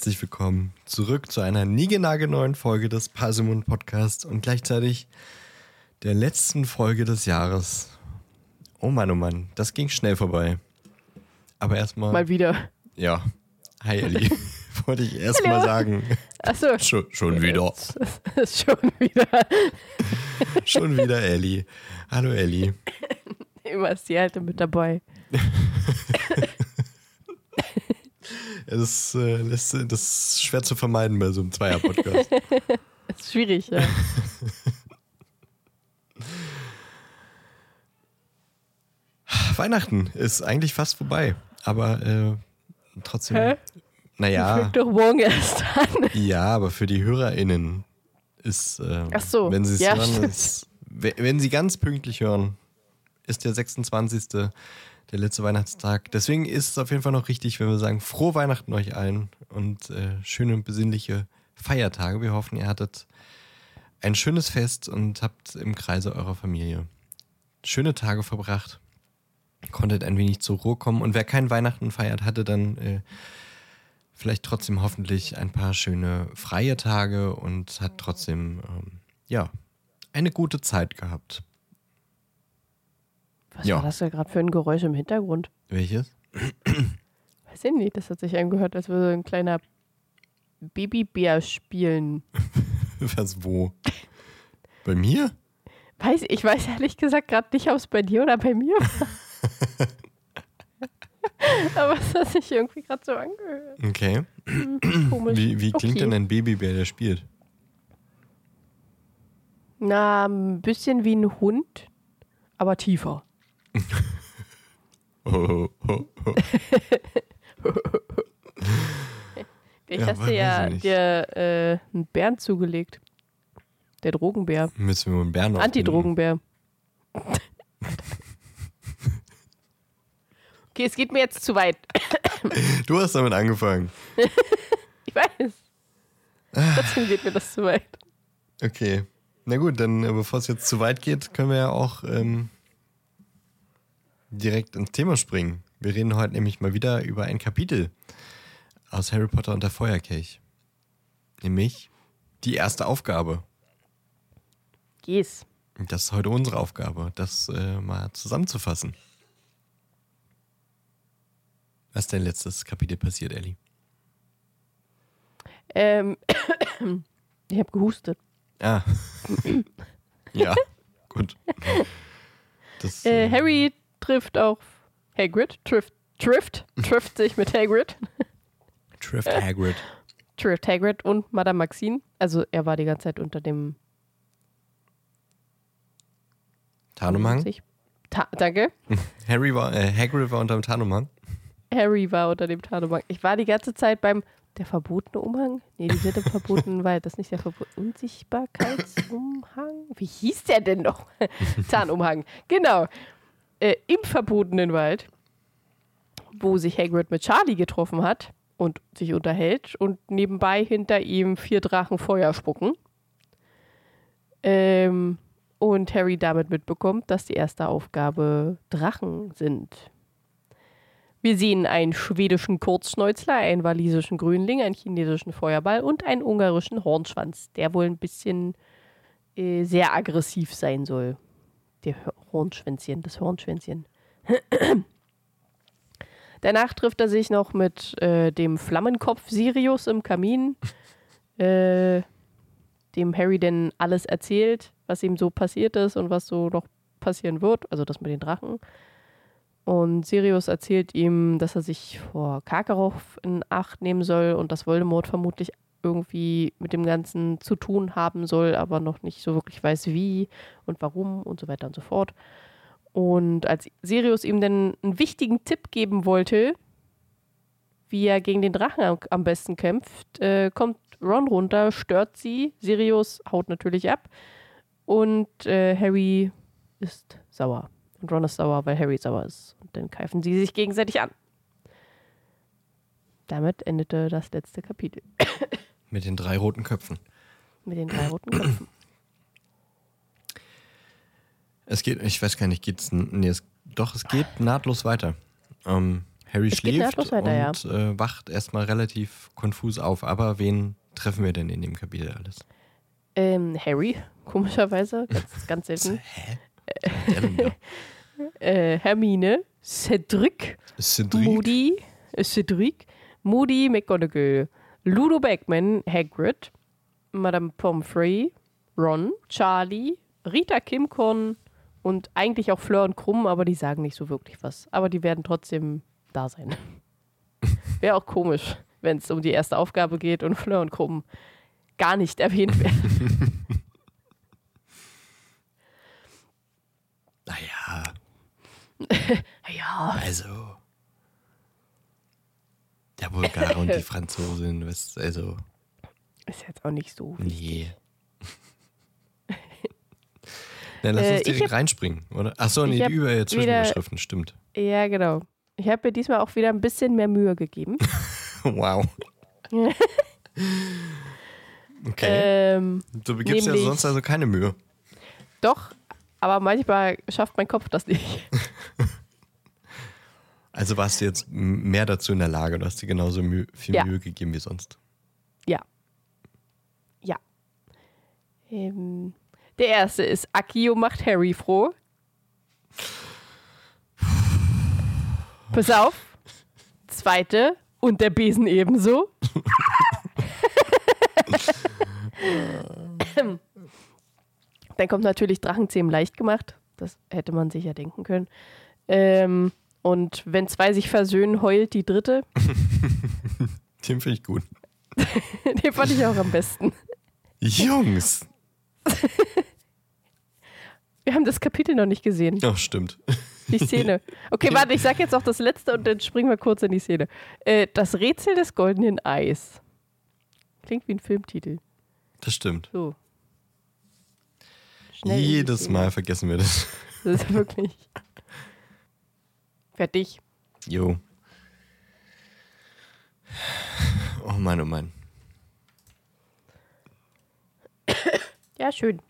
herzlich willkommen zurück zu einer niegenagelneuen Folge des Parsimon Podcasts und gleichzeitig der letzten Folge des Jahres. Oh Mann, oh Mann, das ging schnell vorbei. Aber erstmal. Mal wieder. Ja. Hi Elli. Wollte ich erstmal sagen. Achso. Schon, schon wieder. schon wieder. schon wieder Elli. Hallo Elli. Immer ist die Alte mit dabei. Das, äh, das, das ist schwer zu vermeiden bei so einem Zweier-Podcast. das ist schwierig, ja. Weihnachten ist eigentlich fast vorbei, aber äh, trotzdem. Hä? Naja. Fängt doch morgen erst an. Ja, aber für die HörerInnen ist, äh, Ach so. wenn sie es Ja, hören, ist, we- wenn sie ganz pünktlich hören, ist der 26. der letzte Weihnachtstag. Deswegen ist es auf jeden Fall noch richtig, wenn wir sagen, frohe Weihnachten euch allen und äh, schöne und besinnliche Feiertage. Wir hoffen, ihr hattet ein schönes Fest und habt im Kreise eurer Familie schöne Tage verbracht. Konntet ein wenig zur Ruhe kommen. Und wer kein Weihnachten feiert, hatte dann äh, vielleicht trotzdem hoffentlich ein paar schöne freie Tage und hat trotzdem, ähm, ja, eine gute Zeit gehabt. Was Ja. war das da gerade für ein Geräusch im Hintergrund? Welches? Weiß ich nicht, das hat sich angehört, als würde so ein kleiner Babybär spielen. Was, wo? Bei mir? Weiß, ich weiß ehrlich gesagt gerade nicht, ob es bei dir oder bei mir war. Aber es hat sich irgendwie gerade so angehört. Okay. Komisch. Wie, wie klingt Okay. denn ein Babybär, der spielt? Na, ein bisschen wie ein Hund, aber tiefer. Oh, oh, oh. Ich Ja, hast dir ja dir, äh, einen Bären zugelegt. Der Drogenbär. Müssen wir einen Bären aufnehmen. Antidrogenbär. okay, es geht mir jetzt zu weit. Du hast damit angefangen. Ich weiß. Trotzdem geht mir das zu weit. Okay. Na gut, dann äh, bevor es jetzt zu weit geht, können wir ja auch ähm, direkt ins Thema springen. Wir reden heute nämlich mal wieder über ein Kapitel aus Harry Potter und der Feuerkelch. Nämlich die erste Aufgabe. Yes. Das ist heute unsere Aufgabe, das äh, mal zusammenzufassen. Was ist dein letztes Kapitel passiert, Ellie? Ähm, ich habe gehustet. Ah. ja, gut. Das, Äh, Harry trifft auf Hagrid. Trifft, trifft, trifft sich mit Hagrid. trifft Hagrid. Trifft Hagrid und Madame Maxine. Also er war die ganze Zeit unter dem Tarnumhang? Ta danke. Harry war, äh, Hagrid war unter dem Tarnumhang. Harry war unter dem Tarnumhang. Ich war die ganze Zeit beim der verbotene Umhang? Nee, die sind im verbotenen Wald. Das ist nicht der verbotene Unsichtbarkeitsumhang. Wie hieß der denn noch? Tarnumhang. Genau. Äh, Im verbotenen Wald, wo sich Hagrid mit Charlie getroffen hat und sich unterhält und nebenbei hinter ihm vier Drachen Feuer spucken. Ähm, und Harry damit mitbekommt, dass die erste Aufgabe Drachen sind. Wir sehen einen schwedischen Kurzschnäuzler, einen walisischen Grünling, einen chinesischen Feuerball und einen ungarischen Hornschwanz, der wohl ein bisschen äh, sehr aggressiv sein soll. Hör- Hornschwänzchen, das Hornschwänzchen. Danach trifft er sich noch mit äh, dem Flammenkopf Sirius im Kamin, äh, dem Harry denn alles erzählt, was ihm so passiert ist und was so noch passieren wird, also das mit den Drachen. Und Sirius erzählt ihm, dass er sich vor Karkaroff in Acht nehmen soll und dass Voldemort vermutlich irgendwie mit dem Ganzen zu tun haben soll, aber noch nicht so wirklich weiß, wie und warum und so weiter und so fort. Und als Sirius ihm dann einen wichtigen Tipp geben wollte, wie er gegen den Drachen am, besten kämpft, äh, kommt Ron runter, stört sie. Sirius haut natürlich ab. Und äh, Harry ist sauer. Und Ron ist sauer, weil Harry sauer ist. Und dann keifen sie sich gegenseitig an. Damit endete das letzte Kapitel. Mit den drei roten Köpfen. Mit den drei roten Köpfen. Es geht, ich weiß gar nicht, geht's, nee, es, doch, es geht nahtlos weiter. Ähm, Harry Es schläft weiter, ja. und äh, wacht erstmal relativ konfus auf. Aber wen treffen wir denn in dem Kapitel alles? Ähm, Harry, komischerweise, ganz, ganz selten. Hä? Äh, Hermine, Cedric, Cedric? Moody, äh, Cedric, Moody McGonagall, Ludo Beckman, Hagrid, Madame Pomfrey, Ron, Charlie, Rita Kimcorn und eigentlich auch Fleur und Krumm, aber die sagen nicht so wirklich was. Aber die werden trotzdem da sein. Wäre auch komisch, wenn es um die erste Aufgabe geht und Fleur und Krumm gar nicht erwähnt werden. Naja, ja, also. Der Bulgare und die Franzosin, was, also, ist jetzt auch nicht so. nee. Dann lass Äh, uns ich direkt hab- reinspringen, oder? Achso, nee, die über Zwischenüberschriften, stimmt. Ja, genau. Ich habe mir diesmal auch wieder ein bisschen mehr Mühe gegeben. Wow. Okay. ähm, du gibst ja sonst also keine Mühe. doch, aber manchmal schafft mein Kopf das nicht. Also warst du jetzt mehr dazu in der Lage, du hast dir genauso Mühe, viel Ja. Mühe gegeben wie sonst. Ja. Ja. Ähm, der erste ist Akio macht Harry froh. Pass auf. Zweite und der Besen ebenso. Dann kommt natürlich Drachenzähmen leicht gemacht. Das hätte man sich ja denken können. Ähm, und wenn zwei sich versöhnen, heult die dritte. Den finde ich gut. Den fand ich auch am besten. Jungs! Wir haben das Kapitel noch nicht gesehen. Ach, stimmt. Die Szene. Okay, warte, ich sag jetzt auch das letzte und dann springen wir kurz in die Szene. Äh, das Rätsel des goldenen Eis. Klingt wie ein Filmtitel. Das stimmt. So. Schnell Jedes. Mal vergessen wir das. Das ist wirklich. Fertig. Jo. Oh Mann, oh Mann. Ja, schön.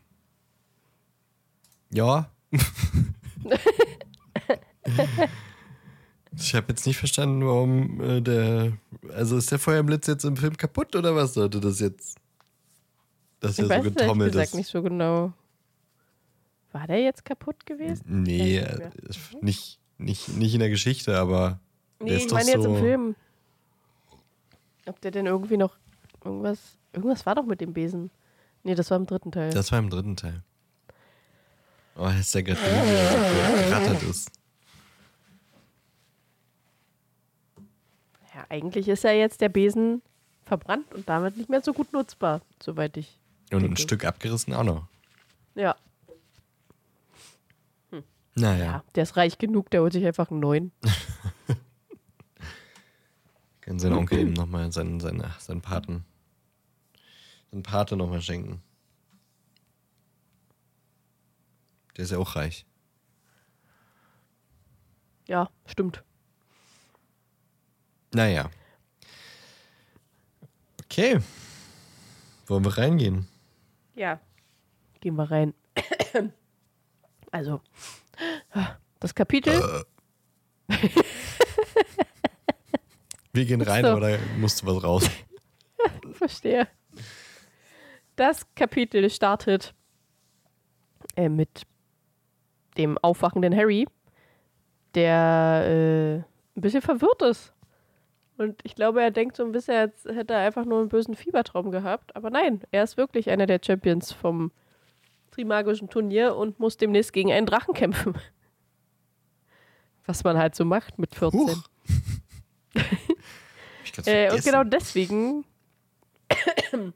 Ja. ich habe jetzt nicht verstanden, warum äh, der. Also ist der Feuerblitz jetzt im Film kaputt oder was sollte das jetzt? Dass Ich er weiß so getrommelt ist. nicht so genau. War der jetzt kaputt gewesen? Nee, Weiß äh, nicht nicht, nicht, nicht in der Geschichte, aber. Nee, ist ich doch meine jetzt im so- Film. Ob der denn irgendwie noch irgendwas. Irgendwas war doch mit dem Besen. Nee, das war im dritten Teil. Das war im dritten Teil. Oh, ist der gerade gerattert ist. Ja, eigentlich ist ja jetzt der Besen verbrannt und damit nicht mehr so gut nutzbar, soweit ich. Und ein denke. Stück abgerissen auch noch. Ja, Naja, ja, der ist reich genug, der holt sich einfach einen neuen. kann sein Onkel ihm nochmal seinen, seinen, seinen Paten. Seinen Pate nochmal schenken. Der ist ja auch reich. Ja, stimmt. Naja. Okay. Wollen wir reingehen? Ja. Gehen wir rein. Also, das Kapitel. Wir gehen rein, So. aber da musst du was raus. Verstehe. Das Kapitel startet äh, mit dem aufwachenden Harry, der äh, ein bisschen verwirrt ist. Und ich glaube, er denkt so ein bisschen, als hätte er einfach nur einen bösen Fiebertraum gehabt. Aber nein, er ist wirklich einer der Champions vom Trimagischen Turnier und muss demnächst gegen einen Drachen kämpfen. Was man halt so macht mit 14. Huch. Ich kann's Äh, und genau deswegen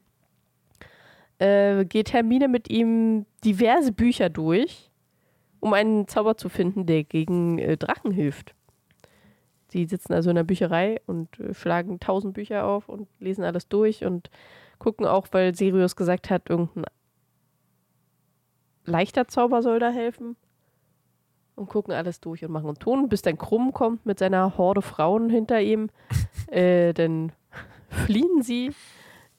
äh, geht Hermine mit ihm diverse Bücher durch, um einen Zauber zu finden, der gegen äh, Drachen hilft. Sie sitzen also in der Bücherei und äh, schlagen tausend Bücher auf und lesen alles durch und gucken auch, weil Sirius gesagt hat, irgendein leichter Zauber soll da helfen. Und gucken alles durch und machen und tun, bis dann Krumm kommt mit seiner Horde Frauen hinter ihm. äh, dann fliehen sie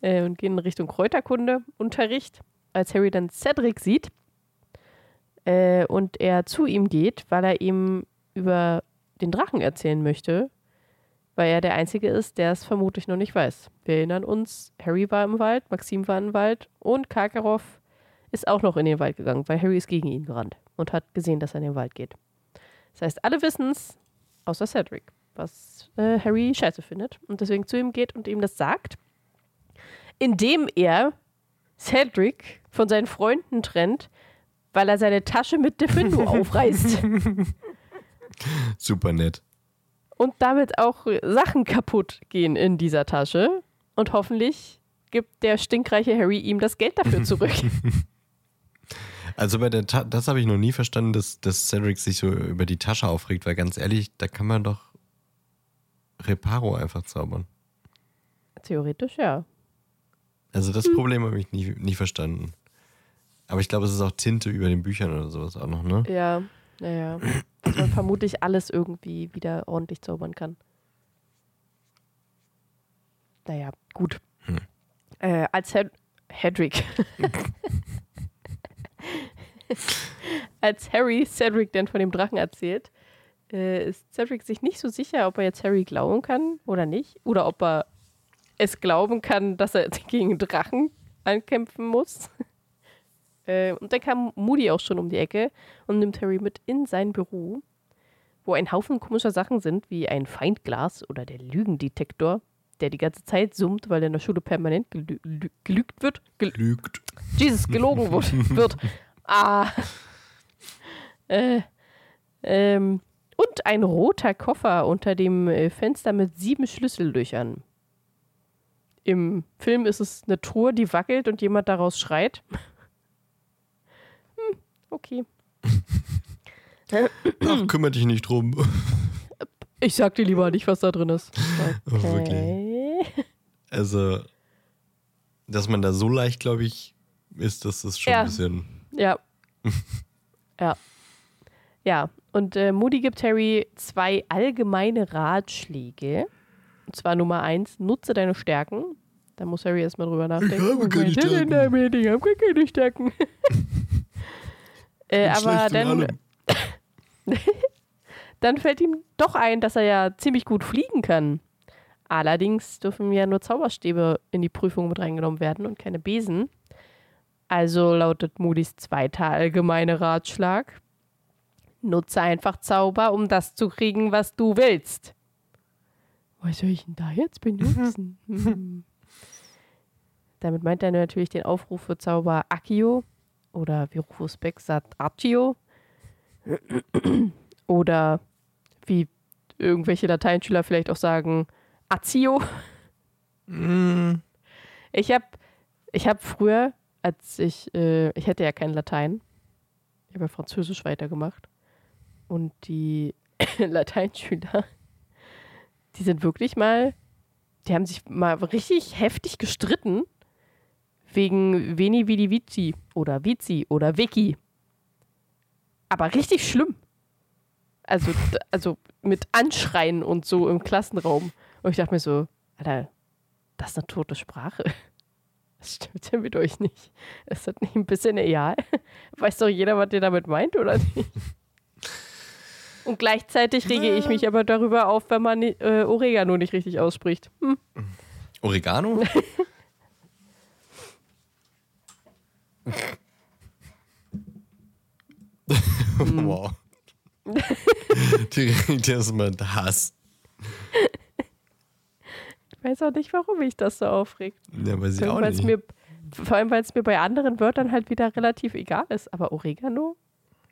äh, und gehen in Richtung Kräuterkunde-Unterricht, als Harry dann Cedric sieht äh, und er zu ihm geht, weil er ihm über den Drachen erzählen möchte, weil er der Einzige ist, der es vermutlich noch nicht weiß. Wir erinnern uns, Harry war im Wald, Maxim war im Wald und Karkaroff ist auch noch in den Wald gegangen, weil Harry ist gegen ihn gerannt und hat gesehen, dass er in den Wald geht. Das heißt, alle wissen es, außer Cedric, was äh, Harry scheiße findet und deswegen zu ihm geht und ihm das sagt, indem er Cedric von seinen Freunden trennt, weil er seine Tasche mit Defendo aufreißt. Super nett. Und damit auch Sachen kaputt gehen in dieser Tasche. Und hoffentlich gibt der stinkreiche Harry ihm das Geld dafür zurück. Also bei der Ta das habe ich noch nie verstanden, dass, dass Cedric sich so über die Tasche aufregt, weil ganz ehrlich, da kann man doch Reparo einfach zaubern. Theoretisch ja. Also das Problem habe ich nie, nie verstanden. Aber ich glaube, es ist auch Tinte über den Büchern oder sowas auch noch, ne? Ja, naja. Dass man vermutlich alles irgendwie wieder ordentlich zaubern kann. Naja, gut. Hm. Äh, als Hed Hedrick. als Harry Cedric denn von dem Drachen erzählt, äh, ist Cedric sich nicht so sicher, ob er jetzt Harry glauben kann oder nicht. Oder ob er es glauben kann, dass er gegen Drachen ankämpfen muss. Äh, und dann kam Moody auch schon um die Ecke und nimmt Harry mit in sein Büro, wo ein Haufen komischer Sachen sind, wie ein Feindglas oder der Lügendetektor, der die ganze Zeit summt, weil in der Schule permanent gelü lü gelügt wird. Gel Lügt. Jesus, gelogen wird. wird. Ah. Äh, ähm, und ein roter Koffer unter dem äh, Fenster mit sieben Schlüssellöchern. Im Film ist es eine Truhe, die wackelt und jemand daraus schreit. Hm, okay. Ach, kümmere dich nicht drum. Ich sag dir lieber nicht, was da drin ist. Oh, Okay. Also, dass man da so leicht, glaube ich, ist, das ist schon Ja. ein bisschen. Ja. ja. Ja. Und äh, Moody gibt Harry zwei allgemeine Ratschläge. Und zwar Nummer eins, nutze deine Stärken. Da muss Harry erstmal drüber nachdenken. habe keine Stärken. Ich habe keine Stärken. äh, aber dann, dann fällt ihm doch ein, dass er ja ziemlich gut fliegen kann. Allerdings dürfen ja nur Zauberstäbe in die Prüfung mit reingenommen werden und keine Besen. Also lautet Moody's zweiter allgemeine Ratschlag. Nutze einfach Zauber, um das zu kriegen, was du willst. Was soll ich denn da jetzt benutzen? Hm. Damit meint er natürlich den Aufruf für Zauber Accio oder wie Rufus Beck sagt Accio. Oder wie irgendwelche Lateinschüler vielleicht auch sagen Accio. Mm, Ich habe ich hab früher, als ich, äh, ich hätte ja kein Latein, ich habe ja Französisch weitergemacht. Und die Lateinschüler, die sind wirklich mal, die haben sich mal richtig heftig gestritten wegen Veni Vidi Vici oder Vici oder Vici. Aber richtig schlimm. Also, also mit Anschreien und so im Klassenraum. Und ich dachte mir so, Alter, das ist eine tote Sprache. Das stimmt ja mit euch nicht. Ist das nicht ein bisschen egal? Weiß doch jeder, was ihr damit meint, oder nicht? Und gleichzeitig rege ich mich aber darüber auf, wenn man äh, Oregano nicht richtig ausspricht. Hm. Oregano? wow. Direkt erstmal Hass. Ich weiß auch nicht, warum mich das so aufregt. Ja, weiß ich Vor auch nicht. Mir, vor allem, weil es mir bei anderen Wörtern halt wieder relativ egal ist. Aber Oregano?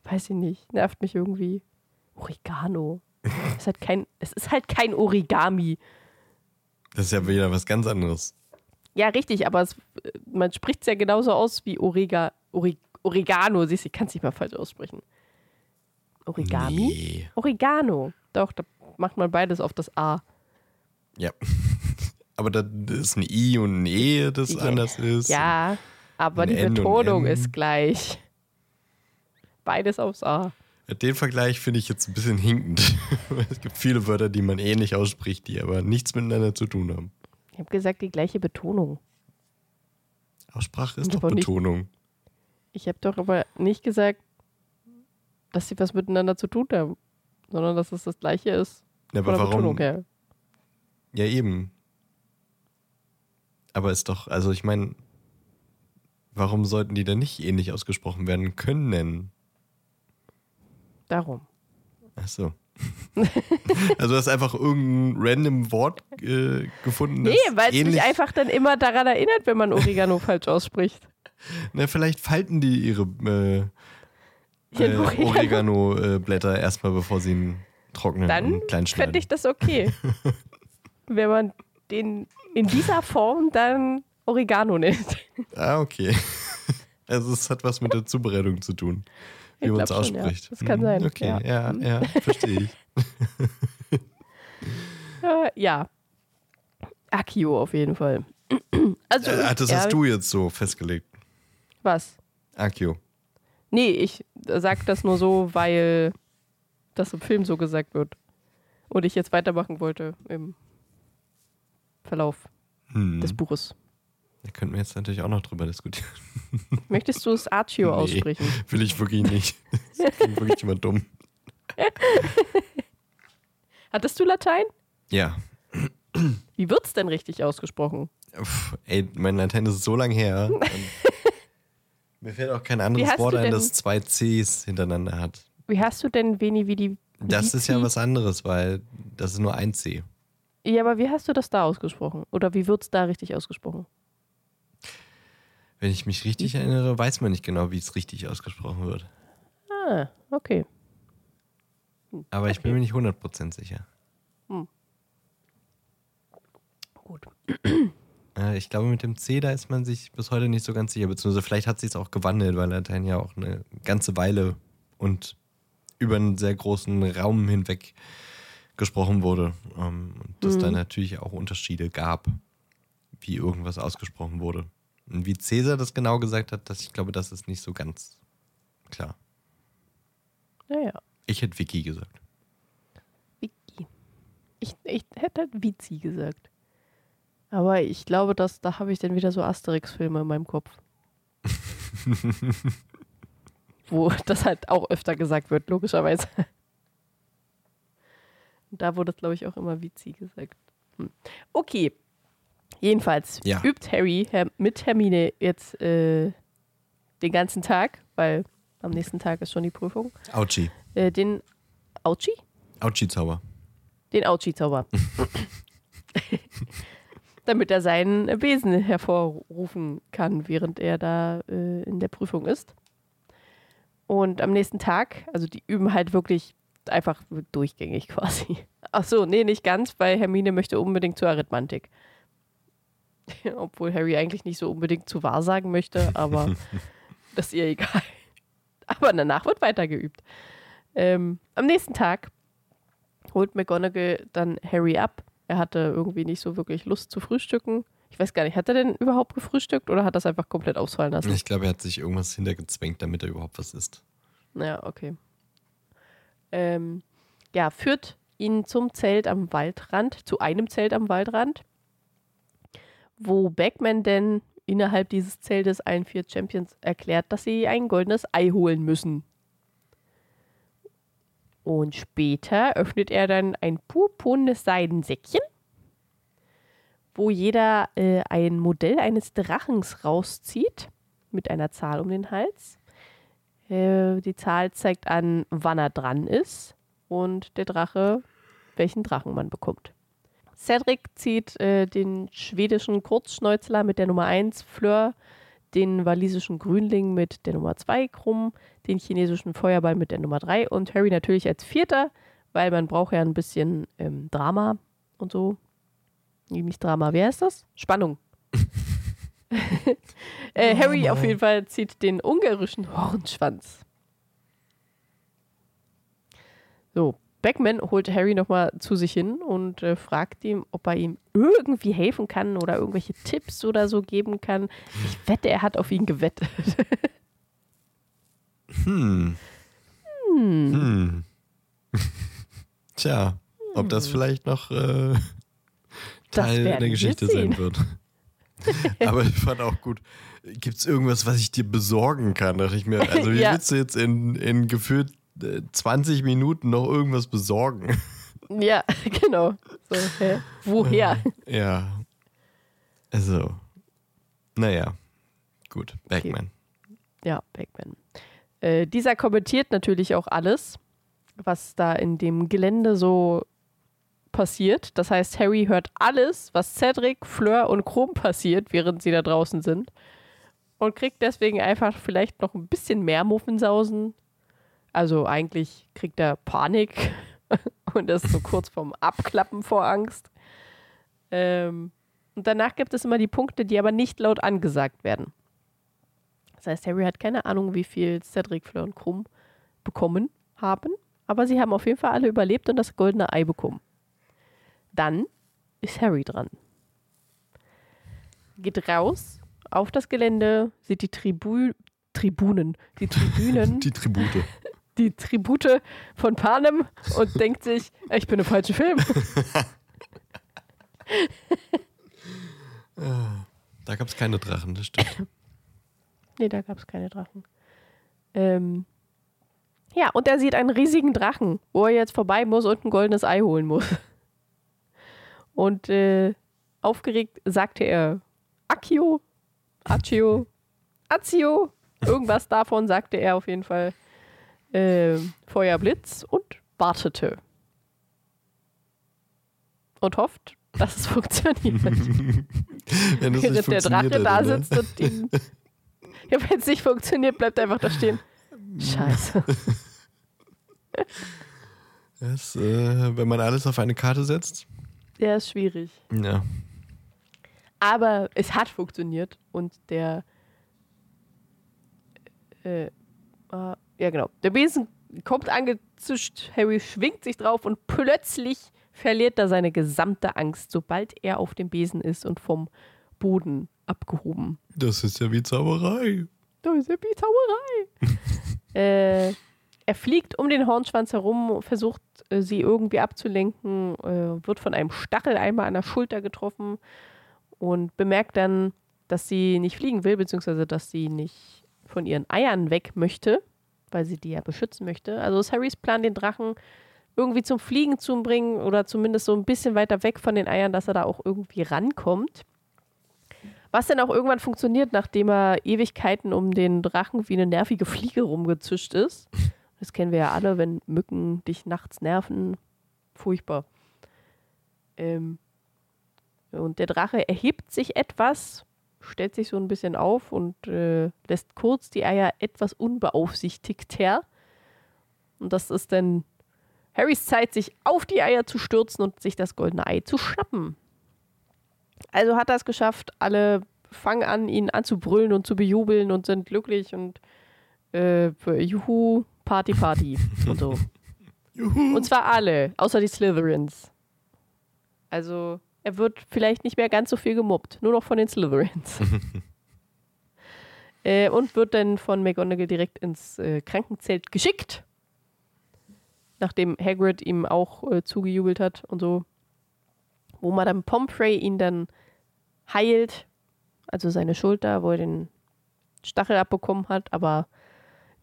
Weiß ich nicht. Nervt mich irgendwie. Oregano. Es ist halt kein, es ist halt kein Origami. Das ist ja wieder was ganz anderes. Ja, richtig, aber es, man spricht es ja genauso aus wie Orega, Ore, Oregano. Siehst du, ich kann es nicht mal falsch aussprechen. Origami? Nee. Oregano. Doch, da macht man beides auf das A. Ja. Aber da ist ein I und ein E, das Ja. anders ist. Ja, aber die N Betonung ist gleich. Beides aufs A. Den Vergleich finde ich jetzt ein bisschen hinkend. es gibt viele Wörter, die man eh nicht ausspricht, die aber nichts miteinander zu tun haben. Ich habe gesagt, die gleiche Betonung. Aussprache ist doch aber nicht- Betonung. Ich habe doch aber nicht gesagt, dass sie was miteinander zu tun haben, sondern dass es das gleiche ist Ja, aber Betonung warum? Ja, eben. Aber ist doch, also ich meine, warum sollten die denn nicht ähnlich ausgesprochen werden können? Darum. Ach so. also du hast einfach irgendein random Wort äh, gefunden. Nee, weil es mich einfach dann immer daran erinnert, wenn man Oregano falsch ausspricht. Na, vielleicht falten die ihre äh, äh, Oregano. Oregano-Blätter erstmal, bevor sie ihn trocknen Dann und klein schneiden. fände ich das okay. wenn man den in dieser Form dann Oregano nennt. Ah, okay. Also es hat was mit der Zubereitung zu tun, wie man es schon, ja. ausspricht. Das kann Hm, sein, Okay, ja. ja, ja, verstehe ich. Äh, ja. Akio auf jeden Fall. Also, Äh, das hast du jetzt so festgelegt. Was? Akio. Nee, ich sag das nur so, weil das im Film so gesagt wird. Und ich jetzt weitermachen wollte im Verlauf Hm. des Buches. Da könnten wir jetzt natürlich auch noch drüber diskutieren. Möchtest du es Archio Nee. aussprechen? Will ich wirklich nicht. Das klingt wirklich immer dumm. Hattest du Latein? Ja. Wie wird's denn richtig ausgesprochen? Uff, ey, mein Latein ist so lang her. Mir fällt auch kein anderes Wort ein, das zwei Cs hintereinander hat. Wie hast du denn Veni wie die. Das ist ja Vici? was anderes, weil das ist nur ein C. Ja, aber wie hast du das da ausgesprochen? Oder wie wird's da richtig ausgesprochen? Wenn ich mich richtig erinnere, weiß man nicht genau, wie es richtig ausgesprochen wird. Ah, okay. Aber ich bin mir nicht 100% sicher. Gut. Äh, Ich glaube, mit dem C, da ist man sich bis heute nicht so ganz sicher. Beziehungsweise vielleicht hat sich es auch gewandelt, weil Latein ja auch eine ganze Weile und über einen sehr großen Raum hinweg gesprochen wurde. Ähm, Und dass da Mhm. natürlich auch Unterschiede gab, wie irgendwas ausgesprochen wurde. Und wie Cäsar das genau gesagt hat, das, ich glaube, das ist nicht so ganz klar. Naja, Ich hätte Vicky gesagt. Vicky. Ich, ich hätte halt Vizi gesagt. Aber ich glaube, dass, da habe ich dann wieder so Asterix-Filme in meinem Kopf. Wo das halt auch öfter gesagt wird, logischerweise. Und da wurde, glaube ich, auch immer Vizi gesagt. Hm. Okay. Jedenfalls Ja. übt Harry mit Hermine jetzt äh, den ganzen Tag, weil am nächsten Tag ist schon die Prüfung, Auchi. äh, den Auchi? Auchi-Zauber. Den Auchi-Zauber. Damit er seinen Besen hervorrufen kann, während er da äh, in der Prüfung ist. Und am nächsten Tag, also die üben halt wirklich einfach durchgängig quasi. Ach so, nee, nicht ganz, weil Hermine möchte unbedingt zur Arithmantik. Obwohl Harry eigentlich nicht so unbedingt zu Wahrsagen möchte, aber das ist ihr egal. Aber danach wird weiter geübt. Ähm, am nächsten Tag holt McGonagall dann Harry ab. Er hatte irgendwie nicht so wirklich Lust zu frühstücken. Ich weiß gar nicht, hat er denn überhaupt gefrühstückt oder hat das einfach komplett ausfallen lassen? Ich glaube, er hat sich irgendwas hintergezwängt, damit er überhaupt was isst. Ja, okay. Ähm, ja, führt ihn zum Zelt am Waldrand, zu einem Zelt am Waldrand, wo Bagman denn innerhalb dieses Zeltes allen vier Champions erklärt, dass sie ein goldenes Ei holen müssen. Und später öffnet er dann ein purpurnes Seidensäckchen, wo jeder äh, ein Modell eines Drachens rauszieht, mit einer Zahl um den Hals. Äh, die Zahl zeigt an, wann er dran ist und der Drache, welchen Drachen man bekommt. Cedric zieht äh, den schwedischen Kurzschnäuzler mit der Nummer 1, Fleur, den walisischen Grünling mit der Nummer 2, Krumm, den chinesischen Feuerball mit der Nummer 3 und Harry natürlich als Vierter, weil man braucht ja ein bisschen ähm, Drama und so. Nee, Nicht Drama, wer ist das? Spannung. äh, Harry auf jeden Fall zieht den ungarischen Hornschwanz. So, Beckman holt Harry nochmal zu sich hin und äh, fragt ihm, ob er ihm irgendwie helfen kann oder irgendwelche Tipps oder so geben kann. Ich wette, er hat auf ihn gewettet. Hm. Hm. Tja, ob das vielleicht noch äh, Hm. Teil der Geschichte sein wird. Aber ich fand auch gut, gibt es irgendwas, was ich dir besorgen kann? Dachte ich mir, also wie Ja. willst du jetzt in, in gefühlt äh, 20 Minuten noch irgendwas besorgen? ja, genau. So, hä? Woher? Ja. Also, naja. Gut, Backman. Ja, Backman. Äh, dieser kommentiert natürlich auch alles, was da in dem Gelände so passiert. Das heißt, Harry hört alles, was Cedric, Fleur und Chrom passiert, während sie da draußen sind. Und kriegt deswegen einfach vielleicht noch ein bisschen mehr Muffensausen. Also eigentlich kriegt er Panik und ist so kurz vorm Abklappen vor Angst. Ähm, und danach gibt es immer die Punkte, die aber nicht laut angesagt werden. Das heißt, Harry hat keine Ahnung, wie viel Cedric, Fleur und Krumm bekommen haben. Aber sie haben auf jeden Fall alle überlebt und das goldene Ei bekommen. Dann ist Harry dran. Geht raus auf das Gelände, sieht die Tribu Tribunen, die Tribünen, Die Tribute. die Tribute von Panem und denkt sich, ich bin im falschen Film. Da gab es keine Drachen, das stimmt. Nee, da gab es keine Drachen. Ähm, ja, und er sieht einen riesigen Drachen, wo er jetzt vorbei muss und ein goldenes Ei holen muss. Und äh, aufgeregt sagte er Accio, Accio, Azio, irgendwas davon sagte er auf jeden Fall. Äh, Feuerblitz und wartete. Und hofft, dass es funktioniert. Wenn das Während der Drache funktioniert da hätte, ne? sitzt und ihn. Ja, wenn es nicht funktioniert, bleibt er einfach da stehen. Scheiße. Das, äh, wenn man alles auf eine Karte setzt. Der ist schwierig. Ja. Aber es hat funktioniert und der. Äh, äh, ja, genau. Der Besen kommt angezischt, Harry schwingt sich drauf und plötzlich verliert er seine gesamte Angst, sobald er auf dem Besen ist und vom Boden abgehoben. Das ist ja wie Zauberei. Da ist ja die Zauberei. äh, er fliegt um den Hornschwanz herum, versucht äh, sie irgendwie abzulenken, äh, wird von einem Stachel einmal an der Schulter getroffen und bemerkt dann, dass sie nicht fliegen will, beziehungsweise dass sie nicht von ihren Eiern weg möchte, weil sie die ja beschützen möchte. Also ist Harrys Plan, den Drachen irgendwie zum Fliegen zu bringen oder zumindest so ein bisschen weiter weg von den Eiern, dass er da auch irgendwie rankommt. Was dann auch irgendwann funktioniert, nachdem er Ewigkeiten um den Drachen wie eine nervige Fliege rumgezischt ist. Das kennen wir ja alle, wenn Mücken dich nachts nerven. Furchtbar. Ähm und der Drache erhebt sich etwas, stellt sich so ein bisschen auf und äh, lässt kurz die Eier etwas unbeaufsichtigt her. Und das ist dann Harrys Zeit, sich auf die Eier zu stürzen und sich das goldene Ei zu schnappen. Also hat er es geschafft, alle fangen an, ihn anzubrüllen und zu bejubeln und sind glücklich und äh, juhu, Party, Party und so. Juhu. Und zwar alle, außer die Slytherins. Also er wird vielleicht nicht mehr ganz so viel gemobbt, nur noch von den Slytherins. äh, und wird dann von McGonagall direkt ins äh, Krankenzelt geschickt, nachdem Hagrid ihm auch äh, zugejubelt hat und so. Wo Madame Pomfrey ihn dann heilt, also seine Schulter, wo er den Stachel abbekommen hat, aber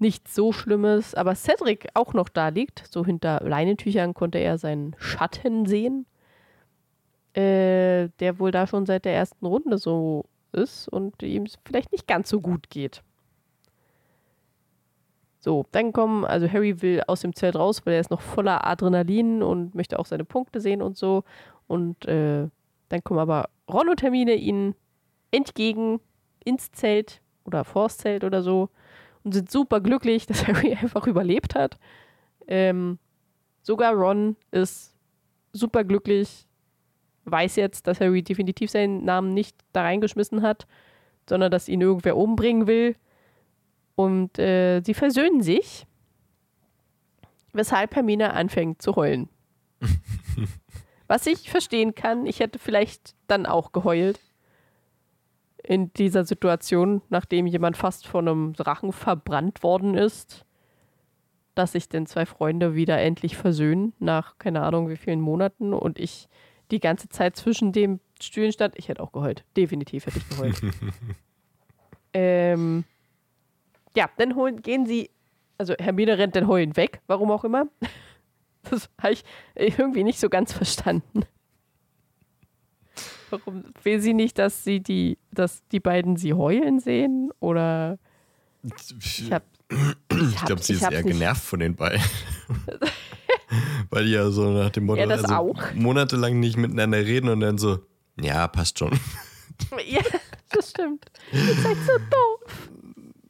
nichts so Schlimmes. Aber Cedric auch noch da liegt, so hinter Leinentüchern konnte er seinen Schatten sehen, äh, der wohl da schon seit der ersten Runde so ist und ihm vielleicht nicht ganz so gut geht. So, dann kommen, also Harry will aus dem Zelt raus, weil er ist noch voller Adrenalin und möchte auch seine Punkte sehen und so. Und äh, dann kommen aber Ron und Hermine ihnen entgegen ins Zelt oder vors Zelt oder so und sind super glücklich, dass Harry einfach überlebt hat. Ähm, sogar Ron ist super glücklich, weiß jetzt, dass Harry definitiv seinen Namen nicht da reingeschmissen hat, sondern dass ihn irgendwer umbringen will. Und äh, sie versöhnen sich, weshalb Hermine anfängt zu heulen. Was ich verstehen kann, ich hätte vielleicht dann auch geheult in dieser Situation, nachdem jemand fast von einem Drachen verbrannt worden ist, dass sich denn zwei Freunde wieder endlich versöhnen, nach keine Ahnung wie vielen Monaten und ich die ganze Zeit zwischen den Stühlen stand. Ich hätte auch geheult. Definitiv hätte ich geheult. ähm, ja, dann holen, gehen sie, also Hermine rennt dann heulen weg, warum auch immer. Das habe ich irgendwie nicht so ganz verstanden. Warum will sie nicht, dass sie die, dass die beiden sie heulen sehen? Oder Ich, ich hab- glaube, sie ich ist eher genervt von den beiden. Weil die ja so nach dem Motto Ja, das also auch. monatelang nicht miteinander reden und dann so, ja, passt schon. ja, das stimmt. Ihr seid so doof.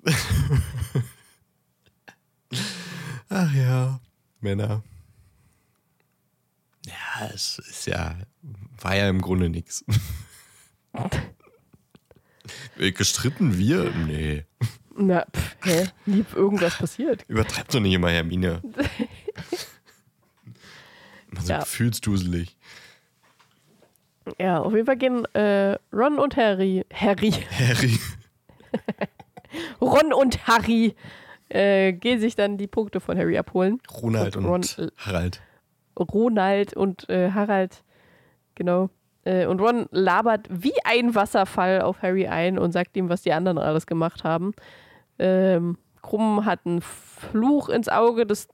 Ach ja, Männer. Ja, es ist ja, war ja im Grunde nichts. Gestritten wir? Nee. Na, pff, hä? Nie irgendwas passiert. Übertreibt doch nicht immer, Hermine. Immer so Ja. gefühlsduselig. Ja, auf jeden Fall gehen äh, Ron und Harry, Harry, Harry. Ron und Harry äh, gehen sich dann die Punkte von Harry abholen. Ronald Und und, Ron- Harald. Ronald und äh, Harald, genau. Äh, und Ron labert wie ein Wasserfall auf Harry ein und sagt ihm, was die anderen alles gemacht haben. Ähm, Krumm hat einen Fluch ins Auge des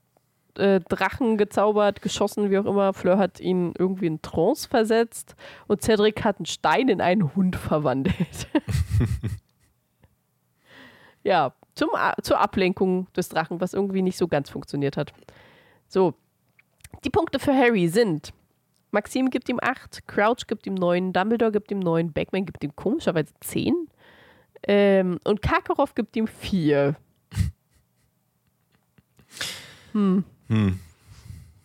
äh, Drachen gezaubert, geschossen, wie auch immer. Fleur hat ihn irgendwie in Trance versetzt und Cedric hat einen Stein in einen Hund verwandelt. ja, zum, zur Ablenkung des Drachen, was irgendwie nicht so ganz funktioniert hat. So, die Punkte für Harry sind: Maxim gibt ihm 8, Crouch gibt ihm 9, Dumbledore gibt ihm 9, Bagman gibt ihm komischerweise 10 ähm, und Karkaroff gibt ihm 4. Hm.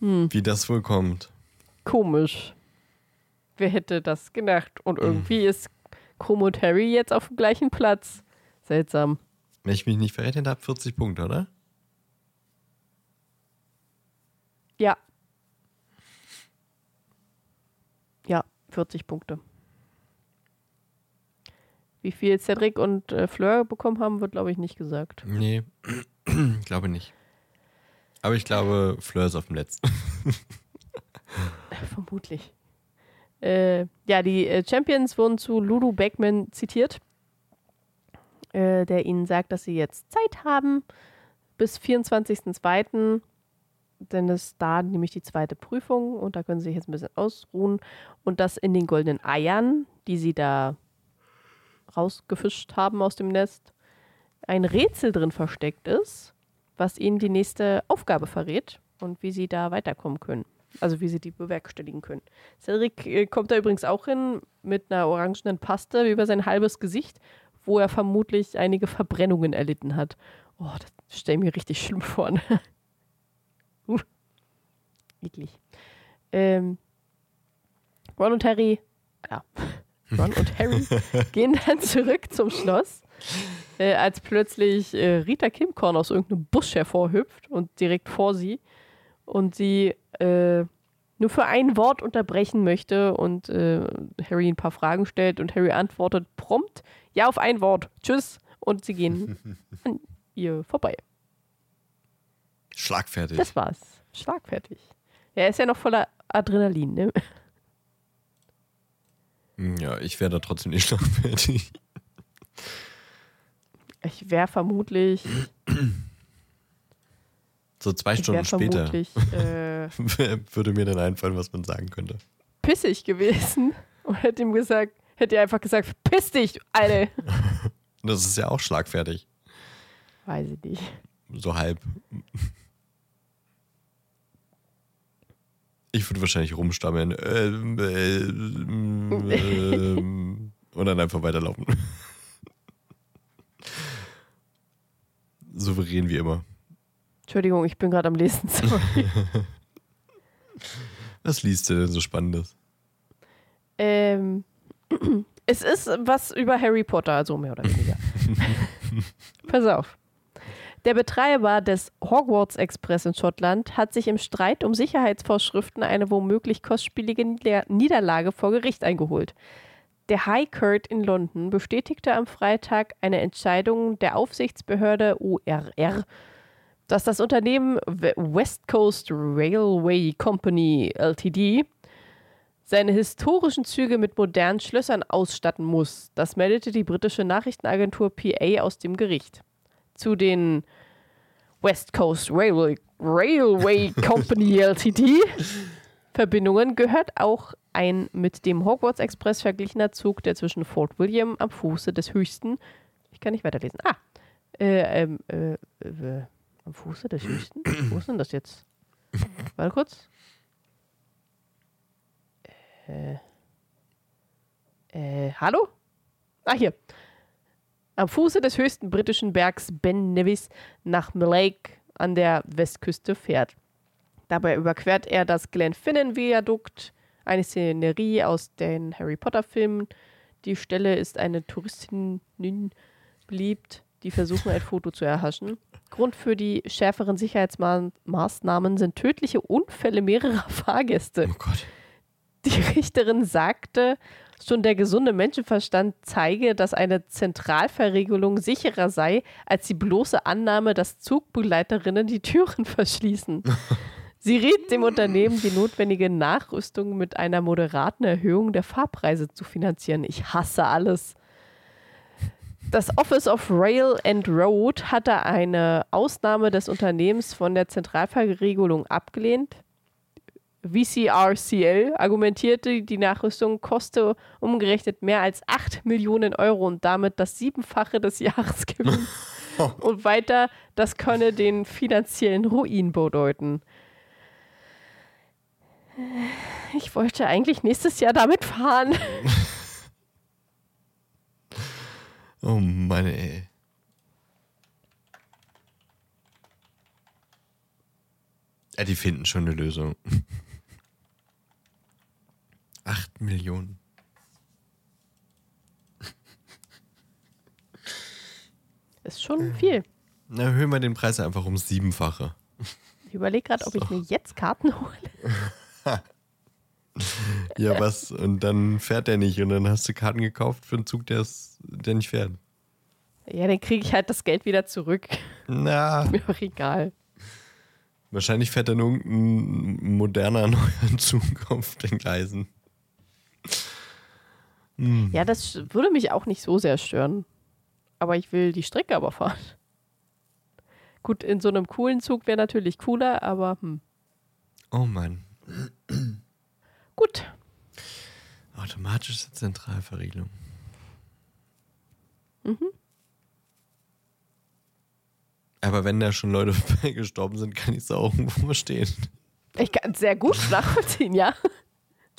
Wie das wohl kommt. Komisch. Wer hätte das gedacht? Und irgendwie ist Krumm und Harry jetzt auf dem gleichen Platz. Seltsam. Wenn ich mich nicht verrechnet habe, 40 Punkte, oder? Ja. Ja, 40 Punkte. Wie viel Cedric und äh, Fleur bekommen haben, wird, glaube ich, nicht gesagt. Nee, glaube nicht. Aber ich glaube, Fleur ist auf dem letzten. Vermutlich. Äh, ja, die äh, Champions wurden zu Lulu Beckman zitiert, äh, der ihnen sagt, dass sie jetzt Zeit haben bis 24.02., denn es da nämlich die zweite Prüfung und da können sie sich jetzt ein bisschen ausruhen und dass in den goldenen Eiern, die sie da rausgefischt haben aus dem Nest, ein Rätsel drin versteckt ist, was ihnen die nächste Aufgabe verrät und wie sie da weiterkommen können. Also wie sie die bewerkstelligen können. Cedric äh, kommt da übrigens auch hin mit einer orangenen Paste über sein halbes Gesicht, wo er vermutlich einige Verbrennungen erlitten hat. Oh, das stelle ich mir richtig schlimm vor. Eklig. Ähm, Ron und Harry, ja, Ron und Harry gehen dann zurück zum Schloss, äh, als plötzlich äh, Rita Kimkorn aus irgendeinem Busch hervorhüpft und direkt vor sie und sie äh, nur für ein Wort unterbrechen möchte und äh, Harry ein paar Fragen stellt und Harry antwortet prompt, ja auf ein Wort, tschüss und sie gehen an ihr vorbei. Schlagfertig. Das war's. Schlagfertig. Er ist ja noch voller Adrenalin, ne? Ja, ich wäre da trotzdem nicht schlagfertig. Ich wäre vermutlich, So zwei Stunden später äh, würde mir dann einfallen, was man sagen könnte. pissig gewesen und hätte ihm gesagt, hätte er einfach gesagt, piss dich, Alter. Das ist ja auch schlagfertig. Weiß ich nicht. So halb. Ich würde wahrscheinlich rumstammeln. Ähm, ähm, ähm, und dann einfach weiterlaufen. Souverän wie immer. Entschuldigung, ich bin gerade am Lesen. Sorry. Was liest du denn so Spannendes? ähm, es ist was über Harry Potter, also mehr oder weniger. Pass auf. Der Betreiber des Hogwarts Express in Schottland hat sich im Streit um Sicherheitsvorschriften eine womöglich kostspielige Nieder Niederlage vor Gericht eingeholt. Der High Court in London bestätigte am Freitag eine Entscheidung der Aufsichtsbehörde ORR, dass das Unternehmen We- West Coast Railway Company Ltd seine historischen Züge mit modernen Schlössern ausstatten muss. Das meldete die britische Nachrichtenagentur PA aus dem Gericht. Zu den West Coast Railway, Railway Company Ltd. Verbindungen gehört auch ein mit dem Hogwarts Express verglichener Zug, der zwischen Fort William am Fuße des höchsten, ich kann nicht weiterlesen, ah, äh, ähm, äh, äh, am Fuße des höchsten? Wo ist denn das jetzt? Warte kurz. Äh, äh, hallo? Ah, hier. Am Fuße des höchsten britischen Bergs Ben Nevis nach Lake an der Westküste fährt. Dabei überquert er das Glenfinnan-Viadukt, eine Szenerie aus den Harry Potter-Filmen. Die Stelle ist eine Touristin beliebt, die versuchen, ein Foto zu erhaschen. Grund für die schärferen Sicherheitsmaßnahmen sind tödliche Unfälle mehrerer Fahrgäste. Oh Gott. Die Richterin sagte, schon der gesunde Menschenverstand zeige, dass eine Zentralverriegelung sicherer sei, als die bloße Annahme, dass Zugbegleiterinnen die Türen verschließen. Sie riet dem Unternehmen, die notwendige Nachrüstung mit einer moderaten Erhöhung der Fahrpreise zu finanzieren. Ich hasse alles. Das Office of Rail and Road hatte eine Ausnahme des Unternehmens von der Zentralverriegelung abgelehnt. VCRCL argumentierte, die Nachrüstung koste umgerechnet mehr als 8 Millionen Euro und damit das Siebenfache des Jahresgewinns. und weiter, das könne den finanziellen Ruin bedeuten. Ich wollte eigentlich nächstes Jahr damit fahren. Oh Mann, ey. Ja, die finden schon eine Lösung. Acht Millionen. Ist schon viel. Na, erhöhen wir den Preis einfach um siebenfache. Ich überlege gerade, ob ich mir jetzt Karten hole. Ja, was? Und dann fährt der nicht und dann hast du Karten gekauft für einen Zug, der, ist, der nicht fährt. Ja, dann kriege ich halt das Geld wieder zurück. Na, Mir auch egal. wahrscheinlich fährt dann irgendein moderner neuer Zug auf den Gleisen. Ja, das würde mich auch nicht so sehr stören. Aber ich will die Strecke aber fahren. Gut, in so einem coolen Zug wäre natürlich cooler, aber hm. Oh Mann. gut. Automatische Zentralverriegelung. Mhm. Aber wenn da schon Leute gestorben sind, kann ich es auch irgendwo verstehen. Ich kann es sehr gut nachvollziehen, ja.